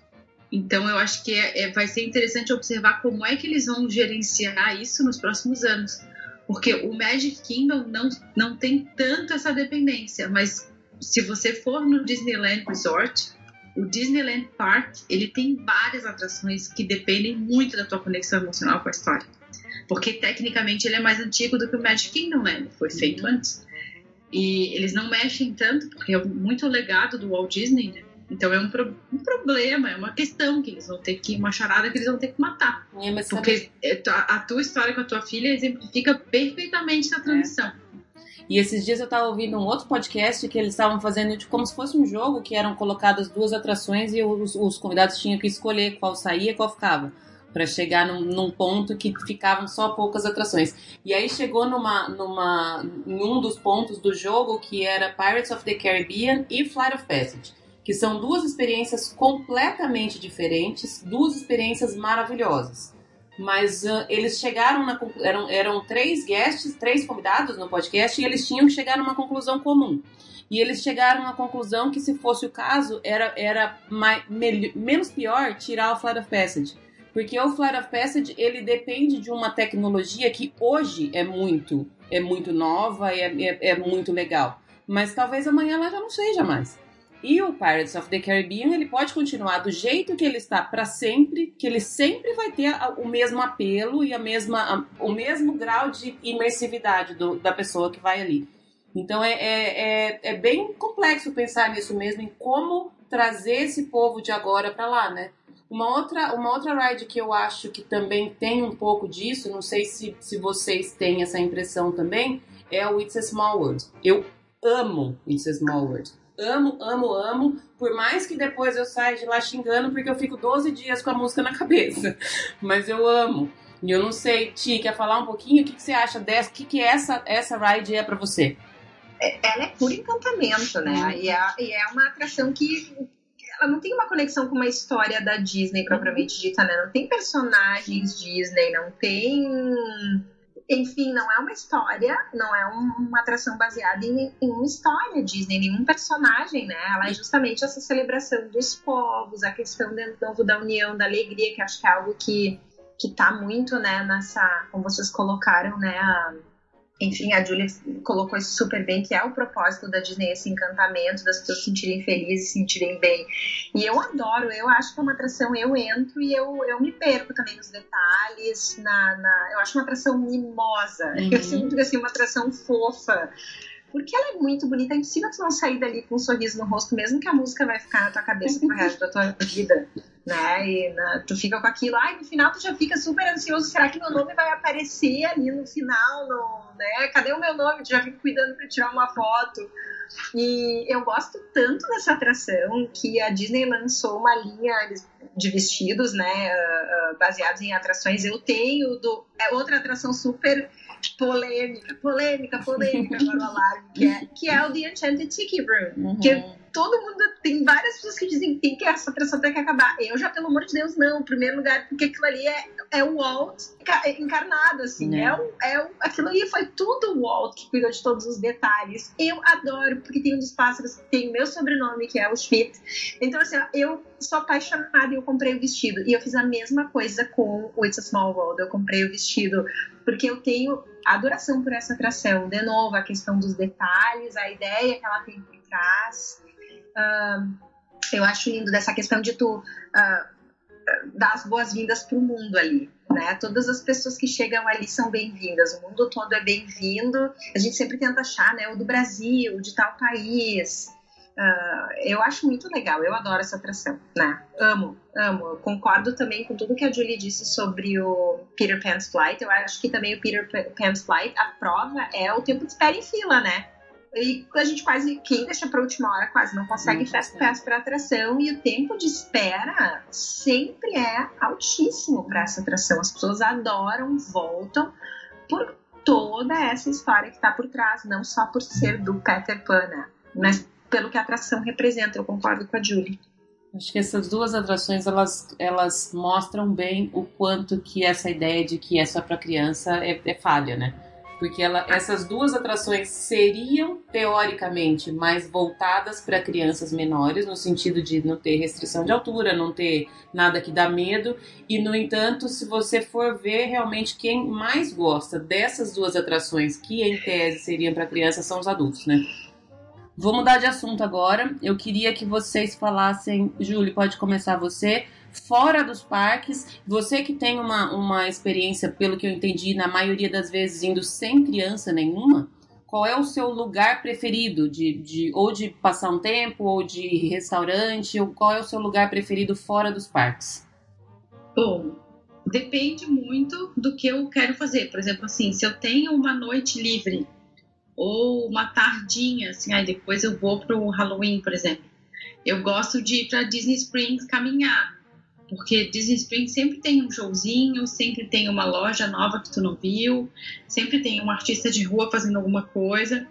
Então eu acho que é, é, vai ser interessante observar como é que eles vão gerenciar isso nos próximos anos. Porque o Magic Kingdom não, não tem tanto essa dependência, mas se você for no Disneyland Resort, o Disneyland Park, ele tem várias atrações que dependem muito da tua conexão emocional com a história. Porque tecnicamente ele é mais antigo do que o Magic Kingdom Land, foi feito antes. E eles não mexem tanto, porque é muito legado do Walt Disney, né? Então é um, pro, um, problema, é uma questão que eles vão ter que, uma charada que eles vão ter que matar. É, porque sabe... a, a, tua história com a tua filha exemplifica perfeitamente essa transição. É. E esses dias eu estava ouvindo um outro podcast que eles estavam fazendo de como se fosse um jogo que eram colocadas duas atrações e os, os convidados tinham que escolher qual saía e qual ficava para chegar num, num, ponto que ficavam só poucas atrações. E aí chegou numa, numa, em um dos pontos do jogo que era Pirates of the Caribbean e Flight of Passage, que são duas experiências completamente diferentes, duas experiências maravilhosas. Mas uh, eles chegaram na eram, eram três guests, três convidados no podcast e eles tinham que chegar numa conclusão comum. E eles chegaram à conclusão que, se fosse o caso, era, era mais, me, menos pior tirar o Flight of Passage porque o Flight of Passage, ele depende de uma tecnologia que hoje é muito, é muito nova e é, é, é muito legal. Mas talvez amanhã ela já não seja mais. E o Pirates of the Caribbean, ele pode continuar do jeito que ele está para sempre, que ele sempre vai ter o mesmo apelo e a mesma, o mesmo grau de imersividade do, da pessoa que vai ali. Então é, é, é, é bem complexo pensar nisso mesmo, em como trazer esse povo de agora para lá, né? Uma outra, uma outra ride que eu acho que também tem um pouco disso, não sei se, se vocês têm essa impressão também, é o It's a Small World. Eu amo It's a Small World. Amo, amo, amo. Por mais que depois eu saia de lá xingando, porque eu fico 12 dias com a música na cabeça. (laughs) Mas eu amo. E eu não sei, Ti, quer falar um pouquinho? O que, que você acha dessa? O que, que essa, essa ride é para você? É, ela é puro encantamento, né? Uhum. E, é, e é uma atração que não tem uma conexão com uma história da Disney propriamente dita, né? Não tem personagens Disney, não tem. Enfim, não é uma história, não é uma atração baseada em, em uma história Disney, nenhum personagem, né? Ela é justamente essa celebração dos povos, a questão de novo da união, da alegria, que acho que é algo que, que tá muito, né, nessa, como vocês colocaram, né, a, enfim, a Julie colocou isso super bem, que é o propósito da Disney, esse encantamento das pessoas se sentirem felizes, se sentirem bem. E eu adoro, eu acho que é uma atração, eu entro e eu, eu me perco também nos detalhes, na, na eu acho uma atração mimosa, uhum. eu sinto assim, uma atração fofa porque ela é muito bonita, é impossível tu não sair dali com um sorriso no rosto, mesmo que a música vai ficar na tua cabeça pro resto da tua vida, né? E na, tu fica com aquilo, ai, no final tu já fica super ansioso, será que meu nome vai aparecer ali no final, no, né? Cadê o meu nome? Tu já fica cuidando para tirar uma foto. E eu gosto tanto dessa atração que a Disney lançou uma linha de vestidos, né, baseados em atrações. Eu tenho do, é outra atração super polêmica, polêmica, polêmica agora o alarme, que é, que é o The Enchanted Tiki Room. Uhum. Que todo mundo tem várias pessoas que dizem que, que essa atração tem que acabar. Eu já, pelo amor de Deus, não. Em primeiro lugar, porque aquilo ali é, é o Walt encarnado, assim. É. É, o, é o, aquilo ali foi tudo o Walt que cuidou de todos os detalhes. Eu adoro, porque tem um dos pássaros que tem o meu sobrenome, que é o Schmidt. Então, assim, eu sou apaixonada e eu comprei o vestido. E eu fiz a mesma coisa com o It's a Small World. Eu comprei o vestido porque eu tenho adoração por essa atração. De novo, a questão dos detalhes, a ideia que ela tem por trás. Uh, eu acho lindo dessa questão de tu uh, dar as boas-vindas para o mundo ali. Né? Todas as pessoas que chegam ali são bem-vindas, o mundo todo é bem-vindo. A gente sempre tenta achar, né, o do Brasil, de tal país. Uh, eu acho muito legal, eu adoro essa atração, né? Amo, amo. Concordo também com tudo que a Julie disse sobre o Peter Pan's Flight. Eu acho que também o Peter Pan's Flight, a prova é o tempo de espera em fila, né? E a gente quase, quem deixa para última hora quase não consegue fast pass para atração e o tempo de espera sempre é altíssimo para essa atração. As pessoas adoram, voltam por toda essa história que está por trás, não só por ser do Peter Pan, né? mas pelo que a atração representa. Eu concordo com a Julie. Acho que essas duas atrações elas, elas mostram bem o quanto que essa ideia de que é só para criança é, é falha, né? Porque ela, essas duas atrações seriam, teoricamente, mais voltadas para crianças menores, no sentido de não ter restrição de altura, não ter nada que dá medo. E, no entanto, se você for ver, realmente quem mais gosta dessas duas atrações, que em tese seriam para crianças, são os adultos, né? Vou mudar de assunto agora. Eu queria que vocês falassem. Júlio, pode começar você fora dos parques. Você que tem uma, uma experiência, pelo que eu entendi, na maioria das vezes indo sem criança nenhuma, qual é o seu lugar preferido de, de ou de passar um tempo ou de restaurante ou qual é o seu lugar preferido fora dos parques? Bom, depende muito do que eu quero fazer. Por exemplo, assim, se eu tenho uma noite livre ou uma tardinha, assim, aí depois eu vou pro Halloween, por exemplo. Eu gosto de ir para Disney Springs caminhar porque Disney Springs sempre tem um showzinho, sempre tem uma loja nova que tu não viu, sempre tem um artista de rua fazendo alguma coisa.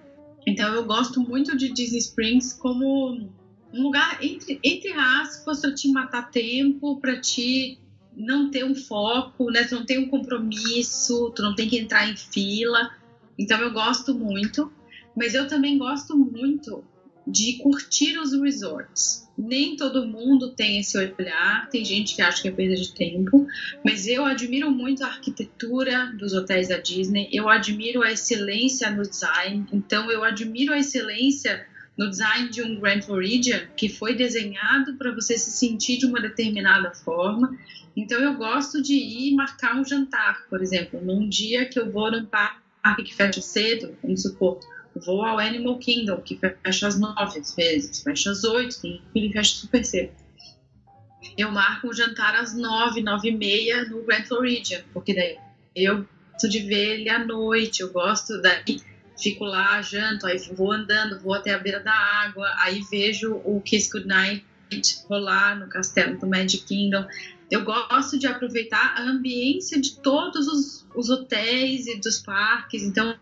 Então eu gosto muito de Disney Springs como um lugar entre, entre aspas para te matar tempo, para te não ter um foco, né? Tu não tem um compromisso, tu não tem que entrar em fila. Então eu gosto muito, mas eu também gosto muito de curtir os resorts. Nem todo mundo tem esse olhar, tem gente que acha que é perda de tempo, mas eu admiro muito a arquitetura dos hotéis da Disney, eu admiro a excelência no design, então eu admiro a excelência no design de um Grand Floridian que foi desenhado para você se sentir de uma determinada forma. Então eu gosto de ir marcar um jantar, por exemplo, num dia que eu vou num parque que fecha cedo, vamos supor, vou ao Animal Kingdom, que fecha às nove às vezes, fecha às oito, tem ele fecha super cedo. Eu marco um jantar às nove, nove e meia no Grand Floridian, porque daí eu gosto de ver ele à noite, eu gosto daí fico lá, janto, aí vou andando, vou até a beira da água, aí vejo o Kiss Goodnight rolar no castelo do Magic Kingdom. Eu gosto de aproveitar a ambiência de todos os, os hotéis e dos parques, então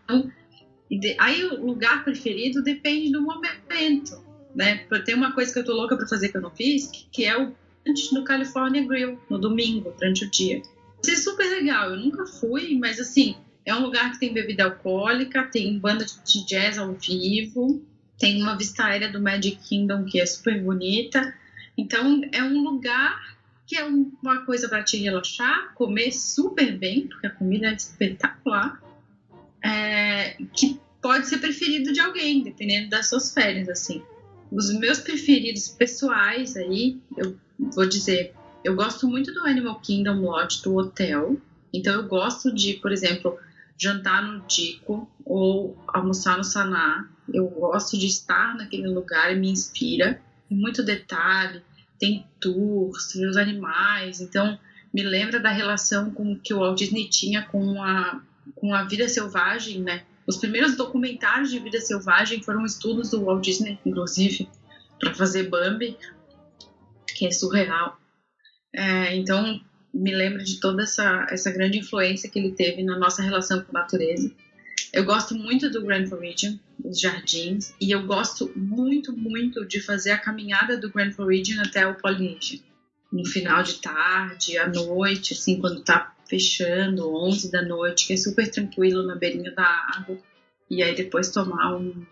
aí o lugar preferido depende do momento, né? Tem uma coisa que eu tô louca para fazer que eu não fiz, que, é o antes no California Grill, no domingo, durante o dia. Isso é super legal, eu nunca fui, mas assim, é um lugar que tem bebida alcoólica, tem banda de jazz ao vivo, tem uma vista aérea do Magic Kingdom que é super bonita. Então é um lugar que é uma coisa para te relaxar, comer super bem, porque a comida é espetacular é, que pode ser preferido de alguém, dependendo das suas férias, assim. Os meus preferidos pessoais aí, eu vou dizer, eu gosto muito do Animal Kingdom Lodge do hotel. Então eu gosto de, por exemplo, jantar no Dico ou almoçar no Saná. Eu gosto de estar naquele lugar e me inspira. Muito detalhe, tem tours, tem os animais. Então me lembra da relação com que o Walt Disney tinha com a com a vida selvagem, né? Os primeiros documentários de vida selvagem foram estudos do Walt Disney, inclusive, para fazer Bambi, que é surreal. É, então, me lembra de toda essa, essa grande influência que ele teve na nossa relação com a natureza. Eu gosto muito do Grand Floridian, os jardins, e eu gosto muito, muito de fazer a caminhada do Grand Floridian até o Polynesian. No final de tarde, à noite, assim, quando tá fechando, 11 da noite, que é super tranquilo na beirinha da água. E aí depois tomar um,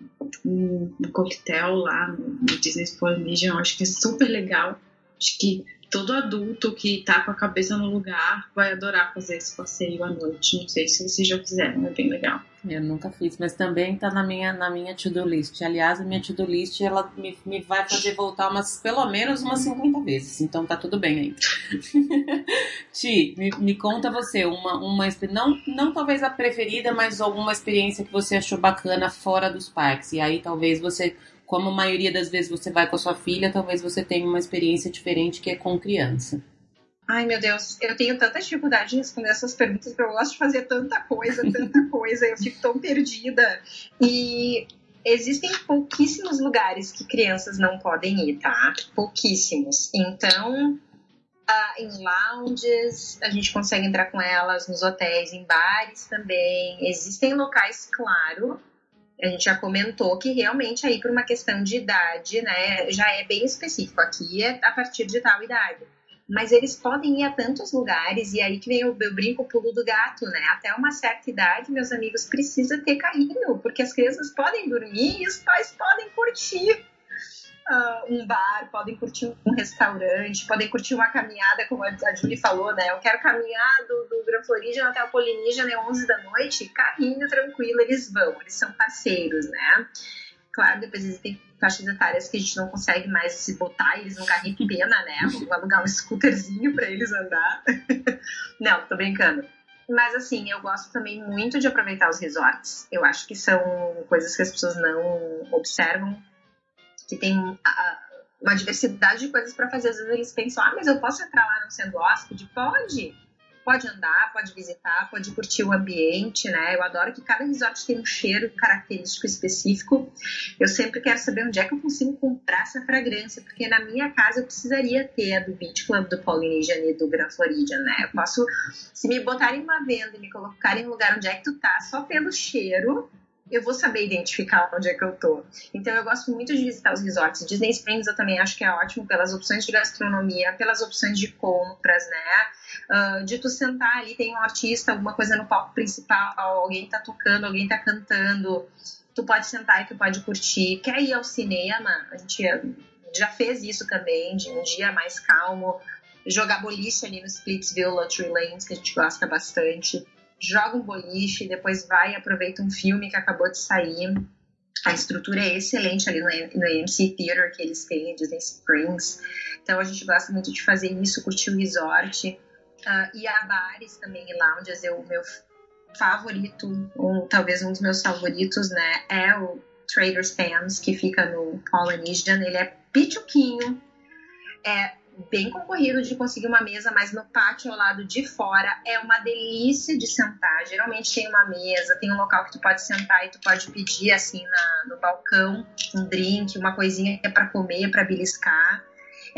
um, um coquetel lá no, no Disney Polynesian, acho que é super legal. Acho que todo adulto que tá com a cabeça no lugar vai adorar fazer esse passeio à noite. Não sei se vocês já fizeram, é bem legal. Eu nunca fiz, mas também tá na minha, na minha to-do list. Aliás, a minha to-do list ela me, me vai fazer voltar umas, pelo menos umas 50 vezes. Então tá tudo bem aí. (laughs) Ti, me, me conta você, uma, uma não, não talvez a preferida, mas alguma experiência que você achou bacana fora dos parques. E aí talvez você como a maioria das vezes você vai com a sua filha, talvez você tenha uma experiência diferente que é com criança. Ai, meu Deus, eu tenho tanta dificuldade de responder essas perguntas, porque eu gosto de fazer tanta coisa, tanta (laughs) coisa, eu fico tão perdida. E existem pouquíssimos lugares que crianças não podem ir, tá? Pouquíssimos. Então, uh, em lounges, a gente consegue entrar com elas, nos hotéis, em bares também. Existem locais, claro, a gente já comentou que realmente aí por uma questão de idade, né, já é bem específico aqui, é a partir de tal idade. mas eles podem ir a tantos lugares, e aí que vem o brinco pulo do gato, né? Até uma certa idade, meus amigos, precisa ter carrinho, porque as crianças podem dormir e os pais podem curtir. Uh, um bar, podem curtir um restaurante, podem curtir uma caminhada, como a Julie falou, né? Eu quero caminhar do, do Gran Floridian até o Polynesian às 11 da noite, carrinho tranquilo, eles vão, eles são parceiros, né? Claro, depois existem faixas etárias que a gente não consegue mais se botar eles no carrinho, que pena, né? (laughs) Vamos alugar um scooterzinho para eles andar. (laughs) não, tô brincando. Mas assim, eu gosto também muito de aproveitar os resorts. Eu acho que são coisas que as pessoas não observam que tem uma diversidade de coisas para fazer. Às vezes eles pensam, ah, mas eu posso entrar lá não sendo hóspede? Pode! Pode andar, pode visitar, pode curtir o ambiente, né? Eu adoro que cada resort tem um cheiro característico específico. Eu sempre quero saber onde é que eu consigo comprar essa fragrância, porque na minha casa eu precisaria ter a do Beach Club, do Polynesian e do Grand Floridian, né? Eu posso, se me botarem uma venda e me colocarem no lugar onde é que tu tá, só pelo cheiro, eu vou saber identificar onde é que eu tô. Então eu gosto muito de visitar os resorts. Disney Springs eu também acho que é ótimo pelas opções de gastronomia, pelas opções de compras, né? Uh, de tu sentar ali, tem um artista, alguma coisa no palco principal, alguém tá tocando, alguém tá cantando. Tu pode sentar e tu pode curtir. Quer ir ao cinema? A gente já fez isso também, de um dia mais calmo. Jogar boliche ali no Splitsville, Lottery Lanes, que a gente gosta bastante joga um boliche, depois vai e aproveita um filme que acabou de sair. A estrutura é excelente ali no, AMC Theater que eles têm, Disney Springs. Então a gente gosta muito de fazer isso, curtir o resort. Uh, e há bares também e lounges. O meu favorito, um, talvez um dos meus favoritos, né, é o Trader Sam's, que fica no Polynesian. Ele é pituquinho, é bem concorrido de conseguir uma mesa, mas no pátio ao lado de fora é uma delícia de sentar. Geralmente tem uma mesa, tem um local que tu pode sentar e tu pode pedir assim na, no balcão um drink, uma coisinha para comer, para beliscar.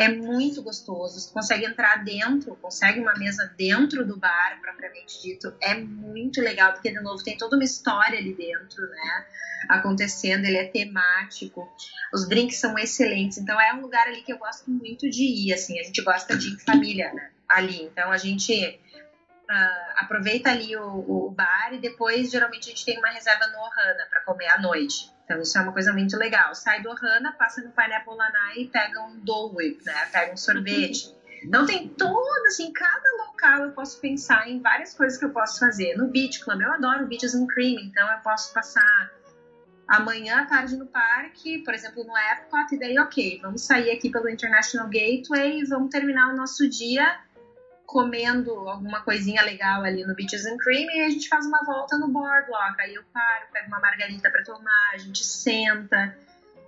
É muito gostoso. Tu consegue entrar dentro, consegue uma mesa dentro do bar, propriamente dito. É muito legal, porque, de novo, tem toda uma história ali dentro, né? Acontecendo, ele é temático. Os drinks são excelentes. Então, é um lugar ali que eu gosto muito de ir, assim. A gente gosta de ir em família, né? Ali. Então, a gente Uh, aproveita ali o, o, bar e depois geralmente a gente tem uma reserva no Ohana para comer à noite. Então isso é uma coisa muito legal. Sai do Ohana, passa no Pineapple Lanai e pega um Dole né? Pega um sorvete. Então tem todo, assim, cada local eu posso pensar em várias coisas que eu posso fazer. No Beach Club, eu adoro Beaches and Cream, então eu posso passar amanhã à tarde no parque, por exemplo, no Epcot, e daí, ok, vamos sair aqui pelo International Gateway e vamos terminar o nosso dia comendo alguma coisinha legal ali no Beaches and Cream e a gente faz uma volta no boardwalk. Aí eu paro, pego uma margarita para tomar, a gente senta.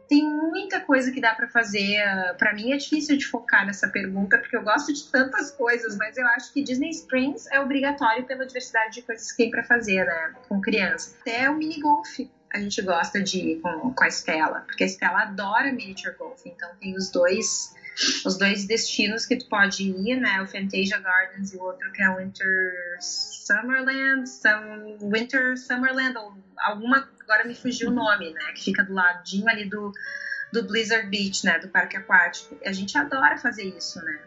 Tem muita coisa que dá para fazer. Para mim é difícil de focar nessa pergunta porque eu gosto de tantas coisas, mas eu acho que Disney Springs é obrigatório pela diversidade de coisas que tem para fazer, né, com criança. Até o mini golf a gente gosta de ir com, com a Estela, porque a Estela adora miniature golf, então tem os dois os dois destinos que tu pode ir, né? O Fantasia Gardens e o outro que é Winter Summerland, some, Winter Summerland, ou alguma, agora me fugiu o nome, né? Que fica do ladinho ali do, do Blizzard Beach, né? Do parque aquático. A gente adora fazer isso, né?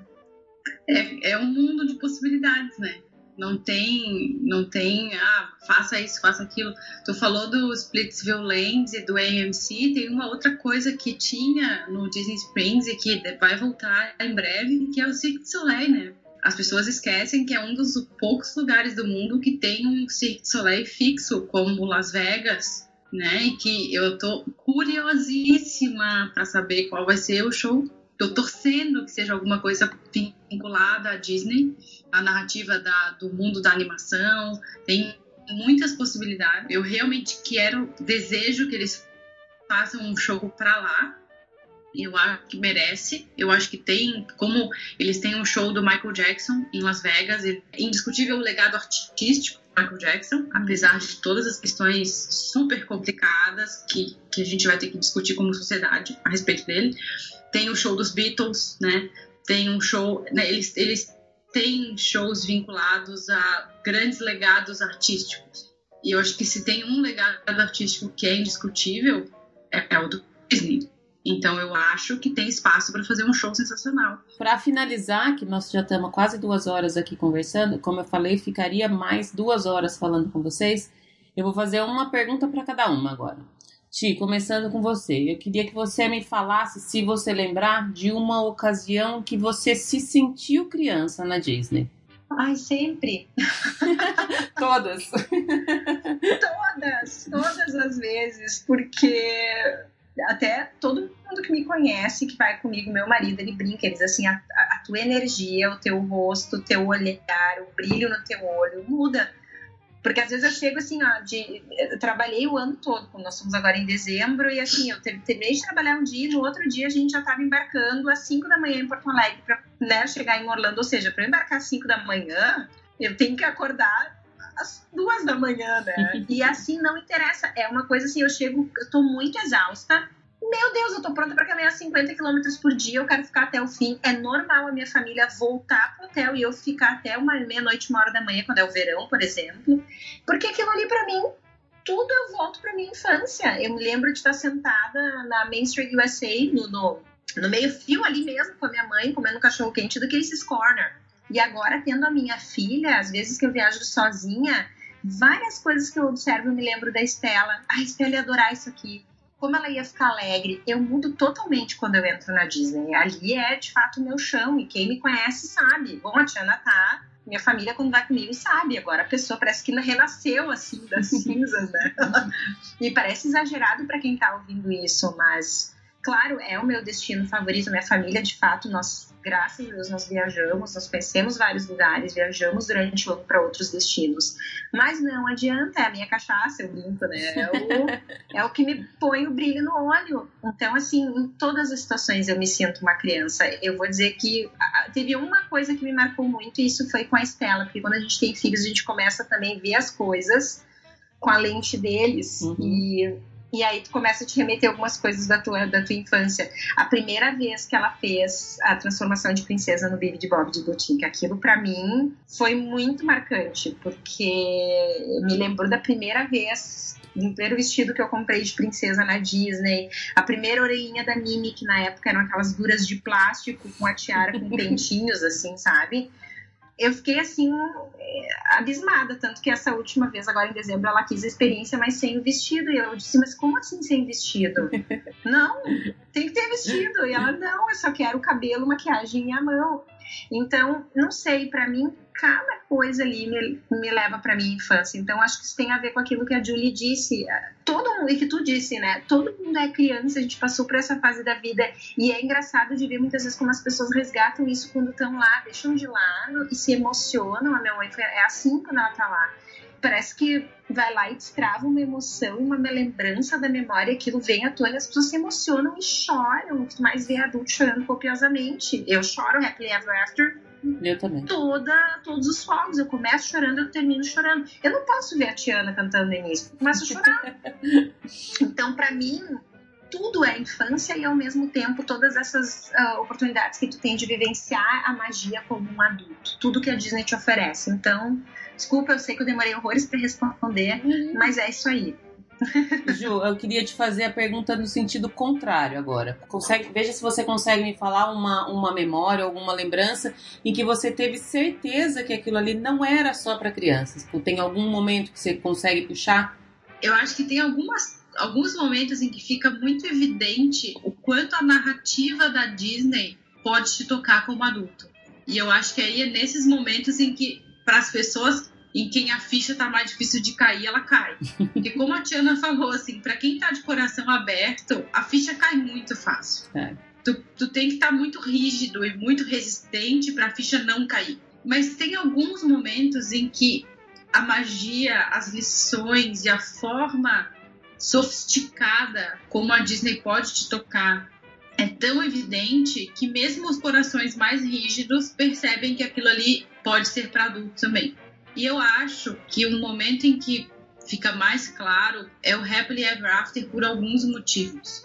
É, é um mundo de possibilidades, né? Não tem, não tem, ah, faça isso, faça aquilo. Tu falou do Splitsville Lands e do AMC, tem uma outra coisa que tinha no Disney Springs e que vai voltar em breve, que é o Cirque du Soleil, né? As pessoas esquecem que é um dos poucos lugares do mundo que tem um Cirque du Soleil fixo, como Las Vegas, né? E que eu tô curiosíssima para saber qual vai ser o show Tô torcendo que seja alguma coisa vinculada à Disney, a narrativa da, do mundo da animação. Tem muitas possibilidades. Eu realmente quero, desejo que eles façam um show para lá. Eu acho que merece. Eu acho que tem, como eles têm um show do Michael Jackson em Las Vegas, é indiscutível o legado artístico Michael Jackson, apesar de todas as questões super complicadas que, que a gente vai ter que discutir como sociedade a respeito dele tem o show dos Beatles, né? Tem um show, né? eles, eles têm shows vinculados a grandes legados artísticos. E eu acho que se tem um legado artístico que é indiscutível, é, é o do Disney. Então eu acho que tem espaço para fazer um show sensacional. Para finalizar, que nós já estamos quase duas horas aqui conversando, como eu falei, ficaria mais duas horas falando com vocês. Eu vou fazer uma pergunta para cada uma agora. Ti, começando com você, eu queria que você me falasse, se você lembrar, de uma ocasião que você se sentiu criança na Disney. Ai, sempre. (laughs) todas. todas, todas as vezes, porque até todo mundo que me conhece, que vai comigo, meu marido, ele brinca, ele diz assim, a, a tua energia, o teu rosto, o teu olhar, o brilho no teu olho muda. Porque às vezes eu chego assim, ó, de, eu trabalhei o ano todo, nós estamos agora em dezembro, e assim, eu terminei de trabalhar um dia e no outro dia a gente já estava embarcando às 5 da manhã em Porto Alegre para né, chegar em Orlando. Ou seja, para embarcar às 5 da manhã, eu tenho que acordar às duas da manhã, né? (laughs) e assim não interessa. É uma coisa assim, eu chego, eu tô muito exausta. Meu Deus, eu tô pronta para caminhar 50 km por dia, eu quero ficar até o fim. É normal a minha família voltar pro hotel e eu ficar até uma meia-noite, uma hora da manhã, quando é o verão, por exemplo. Porque aquilo ali para mim, tudo eu volto pra minha infância. Eu me lembro de estar sentada na Main Street USA, no, no, no meio-fio ali mesmo, com a minha mãe, comendo um cachorro quente do Casey's Corner e agora, tendo a minha filha, às vezes que eu viajo sozinha, várias coisas que eu observo, eu me lembro da Estela. A Estela ia adorar isso aqui. Como ela ia ficar alegre. Eu mudo totalmente quando eu entro na Disney. Ali é, de fato, o meu chão. E quem me conhece sabe. Bom, a Tiana tá minha família, quando vai comigo, sabe. Agora a pessoa parece que renasceu, assim, das (laughs) cinzas, né? e parece exagerado para quem tá ouvindo isso, mas, claro, é o meu destino favorito. Minha família, de fato, nós graças a Deus nós viajamos, nós conhecemos vários lugares, viajamos durante o ano para outros destinos. Mas não adianta, é a minha cachaça, eu brinco, né? É o, é o que me põe o brilho no olho. Então, assim, em todas as situações eu me sinto uma criança. Eu vou dizer que teve uma coisa que me marcou muito e isso foi com a Estela, porque quando a gente tem filhos, a gente começa também a ver as coisas com a lente deles. Uhum. E e aí tu começa a te remeter algumas coisas da tua, da tua infância. A primeira vez que ela fez a transformação de princesa no Baby de Bob de Boutique, aquilo para mim foi muito marcante, porque me lembrou da primeira vez o primeiro vestido que eu comprei de princesa na Disney, a primeira orelhinha da Mimi, que na época eram aquelas duras de plástico com a tiara com (laughs) pentinhos, assim, sabe? Eu fiquei assim abismada, tanto que essa última vez, agora em dezembro, ela quis a experiência, mas sem o vestido. E eu disse, mas como assim sem vestido? (laughs) não, tem que ter vestido. E ela, não, eu só quero o cabelo, maquiagem e a mão. Então, não sei, para mim, cada coisa ali me, me leva para minha infância. Então, acho que isso tem a ver com aquilo que a Julie disse. Todo mundo, e que tu disse, né? Todo mundo é criança, a gente passou por essa fase da vida. E é engraçado de ver muitas vezes como as pessoas resgatam isso quando estão lá, deixam de lado e se emocionam. A minha mãe foi, é assim quando ela tá lá parece que vai lá e destrava uma emoção, uma lembrança da memória, aquilo vem à tona, as pessoas se emocionam e choram. O que mais vê adulto chorando copiosamente. Eu choro Happily Ever After. Eu também. Toda, todos os fogos. Eu começo chorando, eu termino chorando. Eu não posso ver a Tiana cantando no início. Eu começo a chorar. (laughs) então, para mim, tudo é infância e ao mesmo tempo todas essas uh, oportunidades que tu tem de vivenciar a magia como um adulto. Tudo que a Disney te oferece. Então, Desculpa, eu sei que eu demorei horrores para responder, uhum. mas é isso aí. Ju, eu queria te fazer a pergunta no sentido contrário agora. Consegue, veja se você consegue me falar uma, uma memória, alguma lembrança em que você teve certeza que aquilo ali não era só para crianças. Tem algum momento que você consegue puxar? Eu acho que tem algumas, alguns momentos em que fica muito evidente o quanto a narrativa da Disney pode te tocar como adulto. E eu acho que aí é nesses momentos em que para as pessoas em quem a ficha tá mais difícil de cair, ela cai. Porque como a Tiana falou, assim, para quem tá de coração aberto, a ficha cai muito fácil. É. Tu, tu tem que estar tá muito rígido e muito resistente para a ficha não cair. Mas tem alguns momentos em que a magia, as lições e a forma sofisticada como a Disney pode te tocar é tão evidente que mesmo os corações mais rígidos percebem que aquilo ali pode ser para adulto também. E eu acho que o momento em que fica mais claro é o Happily Ever After por alguns motivos.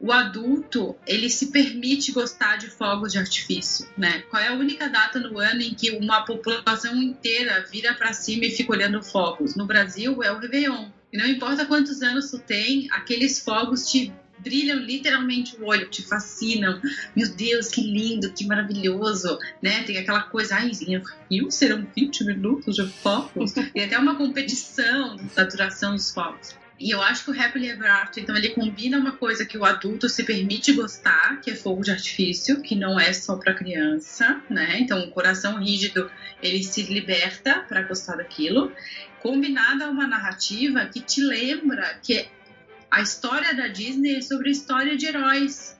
O adulto, ele se permite gostar de fogos de artifício, né? Qual é a única data no ano em que uma população inteira vira para cima e fica olhando fogos? No Brasil é o Réveillon. E não importa quantos anos tu tem, aqueles fogos te brilham literalmente o olho, te fascinam. Meu Deus, que lindo, que maravilhoso, né? Tem aquela coisa, ai, e serão 20 minutos de focos. (laughs) Tem até uma competição da duração dos focos. E eu acho que o Happily Ever After, então, ele combina uma coisa que o adulto se permite gostar, que é fogo de artifício, que não é só para criança, né? Então, o coração rígido, ele se liberta para gostar daquilo, combinada a uma narrativa que te lembra que a história da Disney é sobre a história de heróis.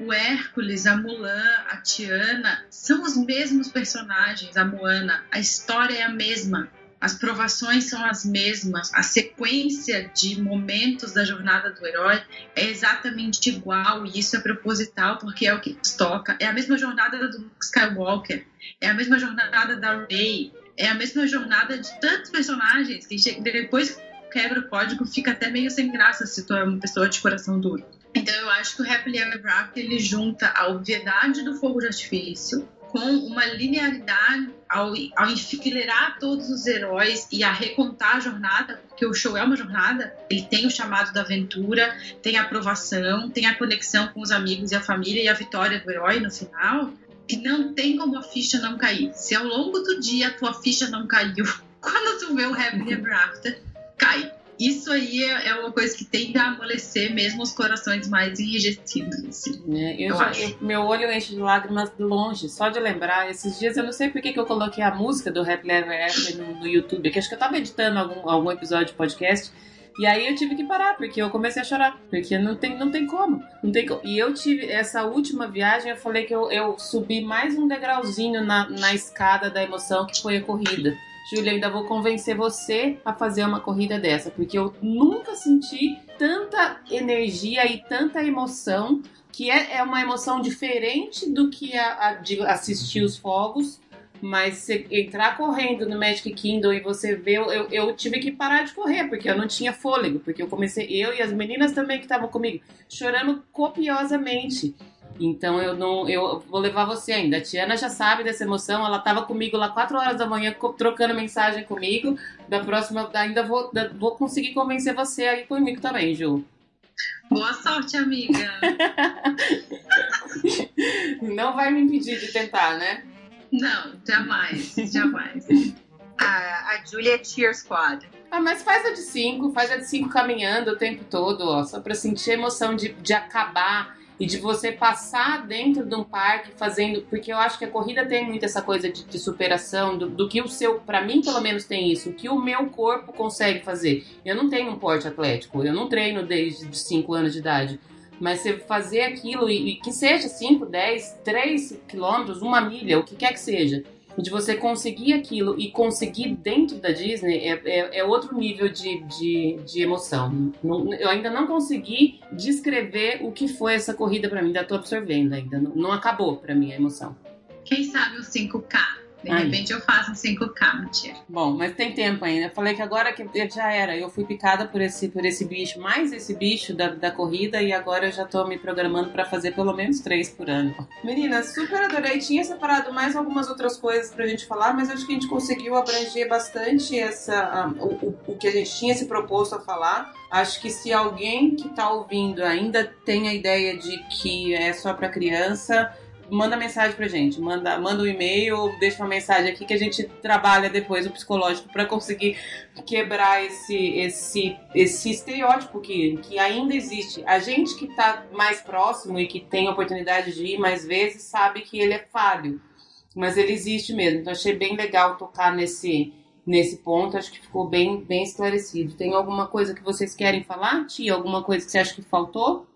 O Hércules, a Mulan, a Tiana são os mesmos personagens, a Moana. A história é a mesma. As provações são as mesmas, a sequência de momentos da jornada do herói é exatamente igual e isso é proposital porque é o que nos toca. É a mesma jornada do Luke Skywalker, é a mesma jornada da Rey, é a mesma jornada de tantos personagens que depois quebra o código fica até meio sem graça se tu é uma pessoa de coração duro. Então eu acho que o Happily Ever After ele junta a obviedade do fogo de artifício com uma linearidade ao, ao enfileirar todos os heróis e a recontar a jornada, porque o show é uma jornada, ele tem o chamado da aventura, tem a aprovação, tem a conexão com os amigos e a família e a vitória do herói no final, que não tem como a ficha não cair. Se ao longo do dia a tua ficha não caiu, (laughs) quando tu vê o Happy Ever After, cai isso aí é, é uma coisa que tende a amolecer mesmo os corações mais enrijecidos. Assim, é, eu, eu já, eu, meu olho enche de lágrimas de longe, só de lembrar. Esses dias eu não sei por que, que eu coloquei a música do Rap Lever After no, no YouTube, que acho que eu tava editando algum, algum episódio de podcast. E aí eu tive que parar, porque eu comecei a chorar. Porque não tem, não tem como. Não tem como. E eu tive, essa última viagem, eu falei que eu, eu subi mais um degrauzinho na, na escada da emoção, que foi a corrida. Júlia, ainda vou convencer você a fazer uma corrida dessa, porque eu nunca senti tanta energia e tanta emoção, que é, é uma emoção diferente do que a, a de assistir os fogos. Mas você entrar correndo no Magic Kingdom e você ver, eu, eu tive que parar de correr, porque eu não tinha fôlego, porque eu comecei, eu e as meninas também que estavam comigo, chorando copiosamente. Então eu não, eu vou levar você ainda. A Tiana já sabe dessa emoção. Ela estava comigo lá 4 horas da manhã trocando mensagem comigo. Da próxima ainda vou, vou conseguir convencer você aí comigo também, Ju. Boa sorte, amiga. (laughs) não vai me impedir de tentar, né? Não, jamais, jamais. a, a Julia é Cheer Squad. Ah, mas faz a de 5, faz a de 5 caminhando o tempo todo, ó, só pra sentir a emoção de, de acabar e de você passar dentro de um parque fazendo, porque eu acho que a corrida tem muito essa coisa de, de superação, do, do, que o seu, para mim pelo menos tem isso, o que o meu corpo consegue fazer. Eu não tenho um porte atlético, eu não treino desde 5 anos de idade. Mas você fazer aquilo e, e que seja 5, 10, 3 quilômetros, uma milha, o que quer que seja de você conseguir aquilo e conseguir dentro da Disney é, é, é outro nível de, de, de emoção. Não, eu ainda não consegui descrever o que foi essa corrida para mim, ainda tô absorvendo ainda. Não, não acabou para mim a emoção. Quem sabe o 5K? De Aí. repente eu faço um 5K, mentira. Bom, mas tem tempo ainda. Eu falei que agora que já era. Eu fui picada por esse, por esse bicho, mais esse bicho da, da corrida, e agora eu já tô me programando para fazer pelo menos três por ano. Meninas, super adorei. Tinha separado mais algumas outras coisas pra gente falar, mas acho que a gente conseguiu abranger bastante essa, o, o, o que a gente tinha se proposto a falar. Acho que se alguém que tá ouvindo ainda tem a ideia de que é só para criança manda mensagem pra gente, manda, manda um e-mail, deixa uma mensagem aqui que a gente trabalha depois o psicológico para conseguir quebrar esse, esse, esse estereótipo que, que ainda existe. A gente que tá mais próximo e que tem a oportunidade de ir mais vezes sabe que ele é falho, mas ele existe mesmo. Então achei bem legal tocar nesse nesse ponto, acho que ficou bem bem esclarecido. Tem alguma coisa que vocês querem falar, Tia? Alguma coisa que você acha que faltou?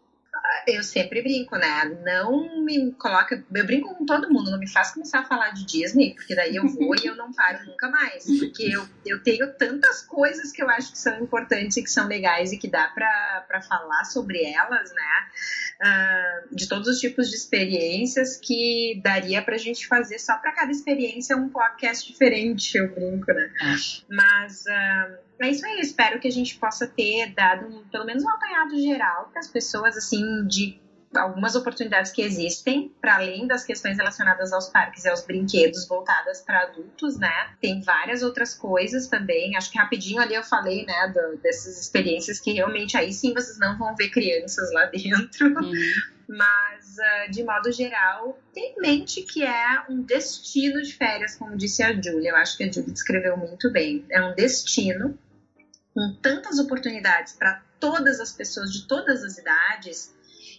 Eu sempre brinco, né? Não me coloca. Eu brinco com todo mundo, não me faz começar a falar de Disney, porque daí eu vou e eu não paro nunca mais. Porque eu, eu tenho tantas coisas que eu acho que são importantes e que são legais e que dá para falar sobre elas, né? Uh, de todos os tipos de experiências que daria pra gente fazer só para cada experiência um podcast diferente, eu brinco, né? É. Mas. Uh, é isso aí, espero que a gente possa ter dado pelo menos um apanhado geral para as pessoas, assim, de algumas oportunidades que existem, para além das questões relacionadas aos parques e aos brinquedos voltadas para adultos, né? Tem várias outras coisas também. Acho que rapidinho ali eu falei, né, do, dessas experiências que realmente aí sim vocês não vão ver crianças lá (laughs) dentro. Uhum. Mas, uh, de modo geral, tem em mente que é um destino de férias, como disse a Julia. Eu acho que a Julia descreveu muito bem. É um destino com tantas oportunidades para todas as pessoas de todas as idades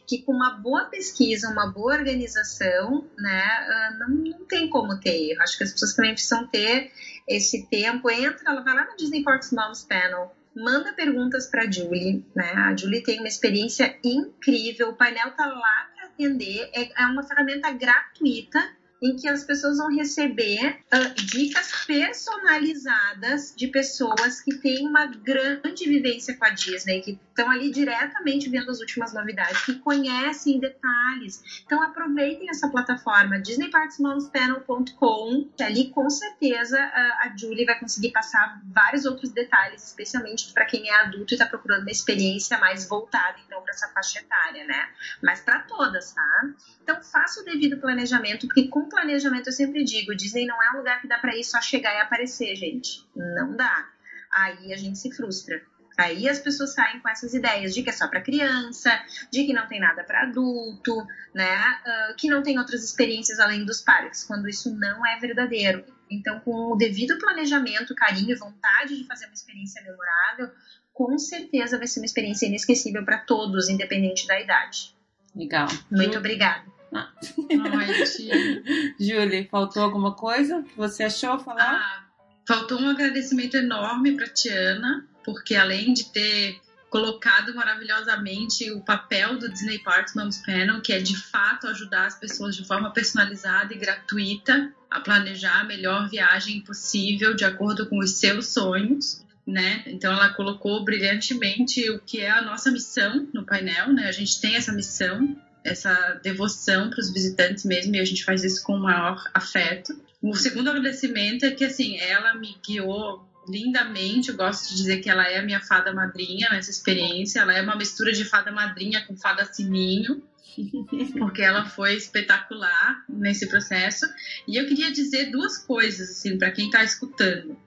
que com uma boa pesquisa, uma boa organização, né, ah, não, não tem como ter erro. Acho que as pessoas também precisam ter esse tempo. Entra, vai lá no Disney Parks Moms Panel, manda perguntas para a Julie, né? A Julie tem uma experiência incrível, o painel tá lá para atender, é, é uma ferramenta gratuita em que as pessoas vão receber uh, dicas personalizadas de pessoas que têm uma grande vivência com a Disney, que estão ali diretamente vendo as últimas novidades, que conhecem detalhes. Então aproveitem essa plataforma disneyparksmomspanel.com, que ali com certeza a, a Julie vai conseguir passar vários outros detalhes, especialmente para quem é adulto e está procurando uma experiência mais voltada então para essa faixa etária, né? Mas para todas, tá? Então faça o devido planejamento, porque com planejamento eu sempre digo, Disney não é um lugar que dá para ir só chegar e aparecer, gente. Não dá. Aí a gente se frustra. Aí as pessoas saem com essas ideias de que é só para criança, de que não tem nada para adulto, né? Uh, que não tem outras experiências além dos parques, quando isso não é verdadeiro. Então, com o devido planejamento, carinho e vontade de fazer uma experiência memorável, com certeza vai ser uma experiência inesquecível para todos, independente da idade. Legal. Muito obrigada. Ah. (laughs) Julie, faltou alguma coisa que você achou falar? Ah, faltou um agradecimento enorme para Tiana porque além de ter colocado maravilhosamente o papel do Disney Parks Moms Panel, que é de fato ajudar as pessoas de forma personalizada e gratuita a planejar a melhor viagem possível de acordo com os seus sonhos. Né? Então ela colocou brilhantemente o que é a nossa missão no painel, né? A gente tem essa missão, essa devoção para os visitantes mesmo, e a gente faz isso com o maior afeto. O segundo agradecimento é que assim, ela me guiou lindamente. Eu gosto de dizer que ela é a minha fada madrinha nessa experiência. Ela é uma mistura de fada madrinha com fada sininho, (laughs) porque ela foi espetacular nesse processo. E eu queria dizer duas coisas assim para quem está escutando.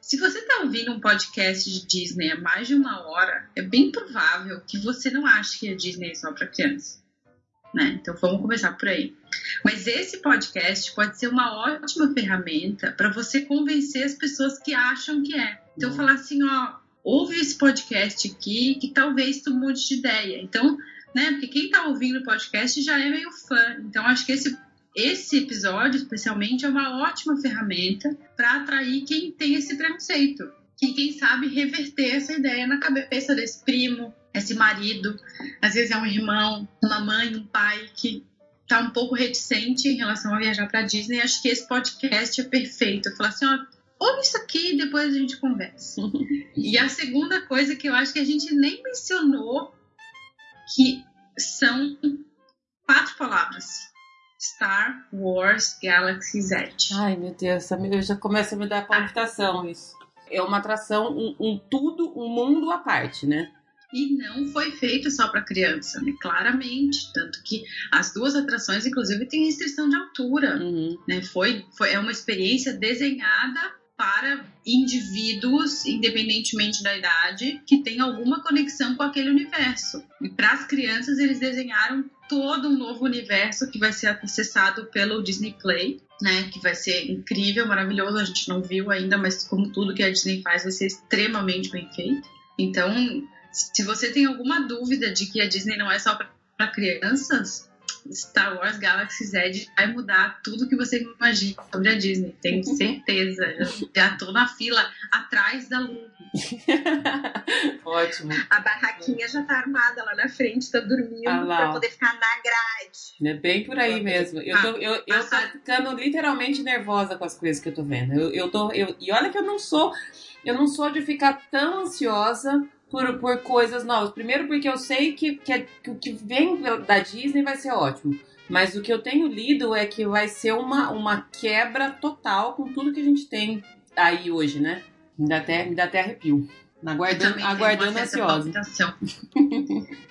Se você está ouvindo um podcast de Disney há mais de uma hora, é bem provável que você não ache que a Disney é só para criança. Né? Então vamos começar por aí. Mas esse podcast pode ser uma ótima ferramenta para você convencer as pessoas que acham que é. Então, falar assim, ó, ouve esse podcast aqui que talvez tu mude de ideia. Então, né, porque quem está ouvindo o podcast já é meio fã. Então, acho que esse, esse episódio, especialmente, é uma ótima ferramenta para atrair quem tem esse preconceito. E quem sabe reverter essa ideia na cabeça desse primo, esse marido, às vezes é um irmão, uma mãe, um pai que tá um pouco reticente em relação a viajar para Disney, acho que esse podcast é perfeito. Falo assim, ó, ouve isso aqui e depois a gente conversa. e a segunda coisa que eu acho que a gente nem mencionou, que são quatro palavras. Star Wars Galaxy Z. Ai, meu Deus, eu já começa a me dar palpitação isso. É uma atração, um, um tudo, um mundo à parte, né? E não foi feito só para criança, né? Claramente, tanto que as duas atrações, inclusive, têm restrição de altura, uhum. né? Foi, foi é uma experiência desenhada para indivíduos, independentemente da idade, que tem alguma conexão com aquele universo. E para as crianças, eles desenharam todo um novo universo que vai ser acessado pelo Disney Play, né? Que vai ser incrível, maravilhoso. A gente não viu ainda, mas como tudo que a Disney faz, vai ser extremamente bem feito. Então, se você tem alguma dúvida de que a Disney não é só para crianças, Star Wars Galaxy Z vai mudar tudo que você imagina sobre a Disney, tenho (laughs) certeza. Já tô na fila atrás da Lu. (laughs) Ótimo. A barraquinha já tá armada lá na frente, tá dormindo ah pra poder ficar na grade. É bem por aí mesmo. Eu tô, eu, eu tô ficando literalmente nervosa com as coisas que eu tô vendo. Eu, eu tô, eu, e olha que eu não sou, eu não sou de ficar tão ansiosa por, por coisas novas. Primeiro porque eu sei que, que, que o que vem da Disney vai ser ótimo. Mas o que eu tenho lido é que vai ser uma, uma quebra total com tudo que a gente tem aí hoje, né? Me dá até, me dá até arrepio. Aguardando, aguardando ansiosa.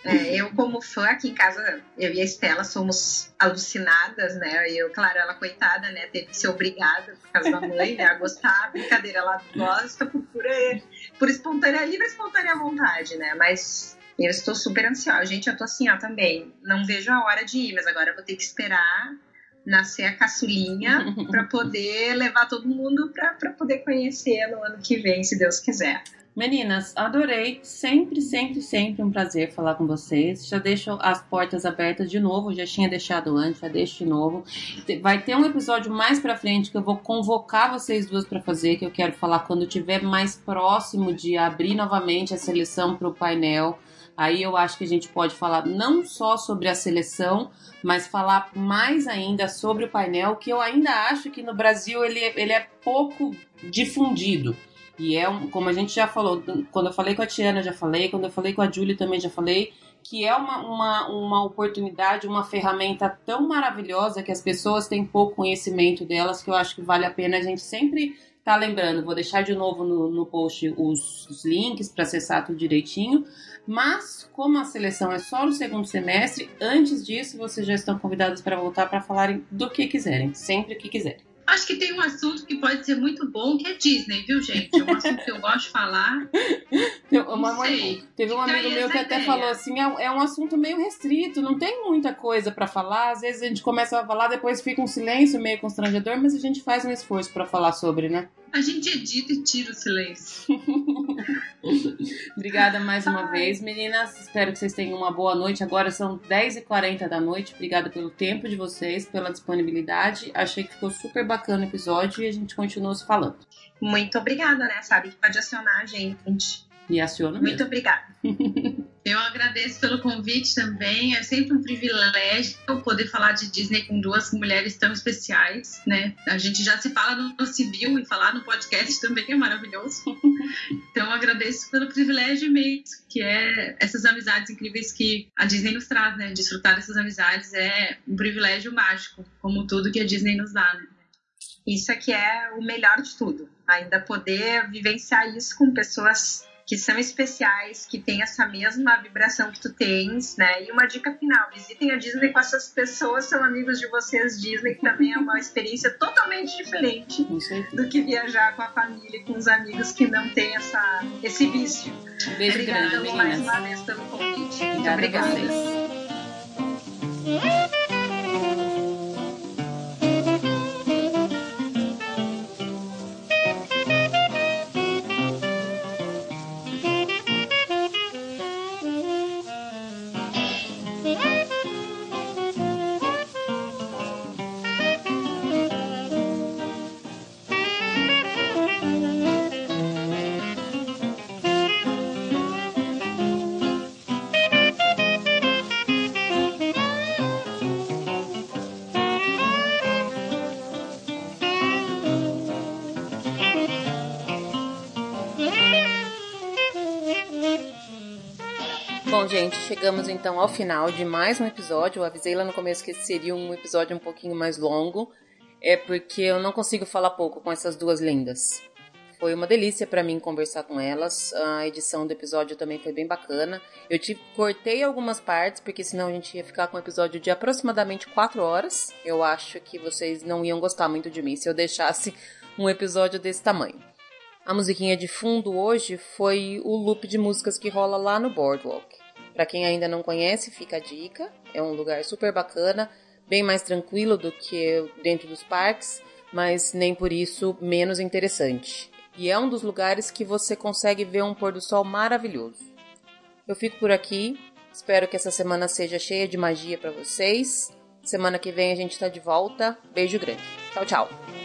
é, eu, como fã, aqui em casa, eu e a Estela somos alucinadas, né? E eu, claro, ela, coitada, né? Teve que ser obrigada, por causa da mãe, né? A gostar, brincadeira, ela gosta por pura, por espontânea, livre espontânea vontade, né? Mas eu estou super ansiosa. Gente, eu tô assim, ó, também. Não vejo a hora de ir, mas agora eu vou ter que esperar nascer a caçulinha (laughs) para poder levar todo mundo para poder conhecer no ano que vem, se Deus quiser. Meninas, adorei. Sempre, sempre, sempre um prazer falar com vocês. Já deixo as portas abertas de novo. Já tinha deixado antes, já deixo de novo. Vai ter um episódio mais pra frente que eu vou convocar vocês duas para fazer, que eu quero falar quando tiver mais próximo de abrir novamente a seleção pro painel. Aí eu acho que a gente pode falar não só sobre a seleção, mas falar mais ainda sobre o painel, que eu ainda acho que no Brasil ele, ele é pouco difundido. E é, como a gente já falou, quando eu falei com a Tiana, já falei, quando eu falei com a Julie também já falei, que é uma, uma, uma oportunidade, uma ferramenta tão maravilhosa que as pessoas têm pouco conhecimento delas, que eu acho que vale a pena a gente sempre tá lembrando. Vou deixar de novo no, no post os, os links para acessar tudo direitinho. Mas, como a seleção é só no segundo semestre, antes disso, vocês já estão convidados para voltar para falarem do que quiserem, sempre que quiserem. Acho que tem um assunto que pode ser muito bom, que é Disney, viu, gente? É um assunto que eu gosto de falar. (laughs) Uma, sei, teve um amigo meu que até ideia. falou assim: é, é, um assunto meio restrito, não tem muita coisa para falar. Às vezes a gente começa a falar, depois fica um silêncio meio constrangedor, mas a gente faz um esforço para falar sobre, né? A gente edita e tira o silêncio. (laughs) (laughs) Obrigada mais uma Ai. vez, meninas. Espero que vocês tenham uma boa noite. Agora são 10h40 da noite. Obrigada pelo tempo de vocês, pela disponibilidade. Achei que ficou super bacana o episódio e a gente continua se falando. Muito obrigada, né? Sabe que pode acionar a gente. E aciona Muito obrigada. (laughs) Eu agradeço pelo convite também. É sempre um privilégio poder falar de Disney com duas mulheres tão especiais, né? A gente já se fala no, civil e falar no podcast também é maravilhoso. Então agradeço pelo privilégio mesmo, que é essas amizades incríveis que a Disney nos traz, né? Desfrutar dessas amizades é um privilégio mágico, como tudo que a Disney nos dá, né? Isso aqui é o melhor de tudo. Ainda poder vivenciar isso com pessoas que são especiais, que têm essa mesma vibração que tu tens, né? E uma dica final, visitem a Disney com essas pessoas, são amigos de vocês Disney, que também é uma experiência totalmente diferente do que viajar com a família e com os amigos que não têm essa, esse vício. Beijo Obrigada grande, mais uma vez pelo convite. Muito obrigada. obrigada. Gente, chegamos então ao final de mais um episódio. Eu avisei lá no começo que esse seria um episódio um pouquinho mais longo, é porque eu não consigo falar pouco com essas duas lindas. Foi uma delícia para mim conversar com elas. A edição do episódio também foi bem bacana. Eu te cortei algumas partes, porque senão a gente ia ficar com um episódio de aproximadamente 4 horas. Eu acho que vocês não iam gostar muito de mim se eu deixasse um episódio desse tamanho. A musiquinha de fundo hoje foi o loop de músicas que rola lá no Boardwalk. Para quem ainda não conhece, fica a dica. É um lugar super bacana, bem mais tranquilo do que dentro dos parques, mas nem por isso menos interessante. E é um dos lugares que você consegue ver um pôr do sol maravilhoso. Eu fico por aqui. Espero que essa semana seja cheia de magia para vocês. Semana que vem a gente está de volta. Beijo grande. Tchau, tchau.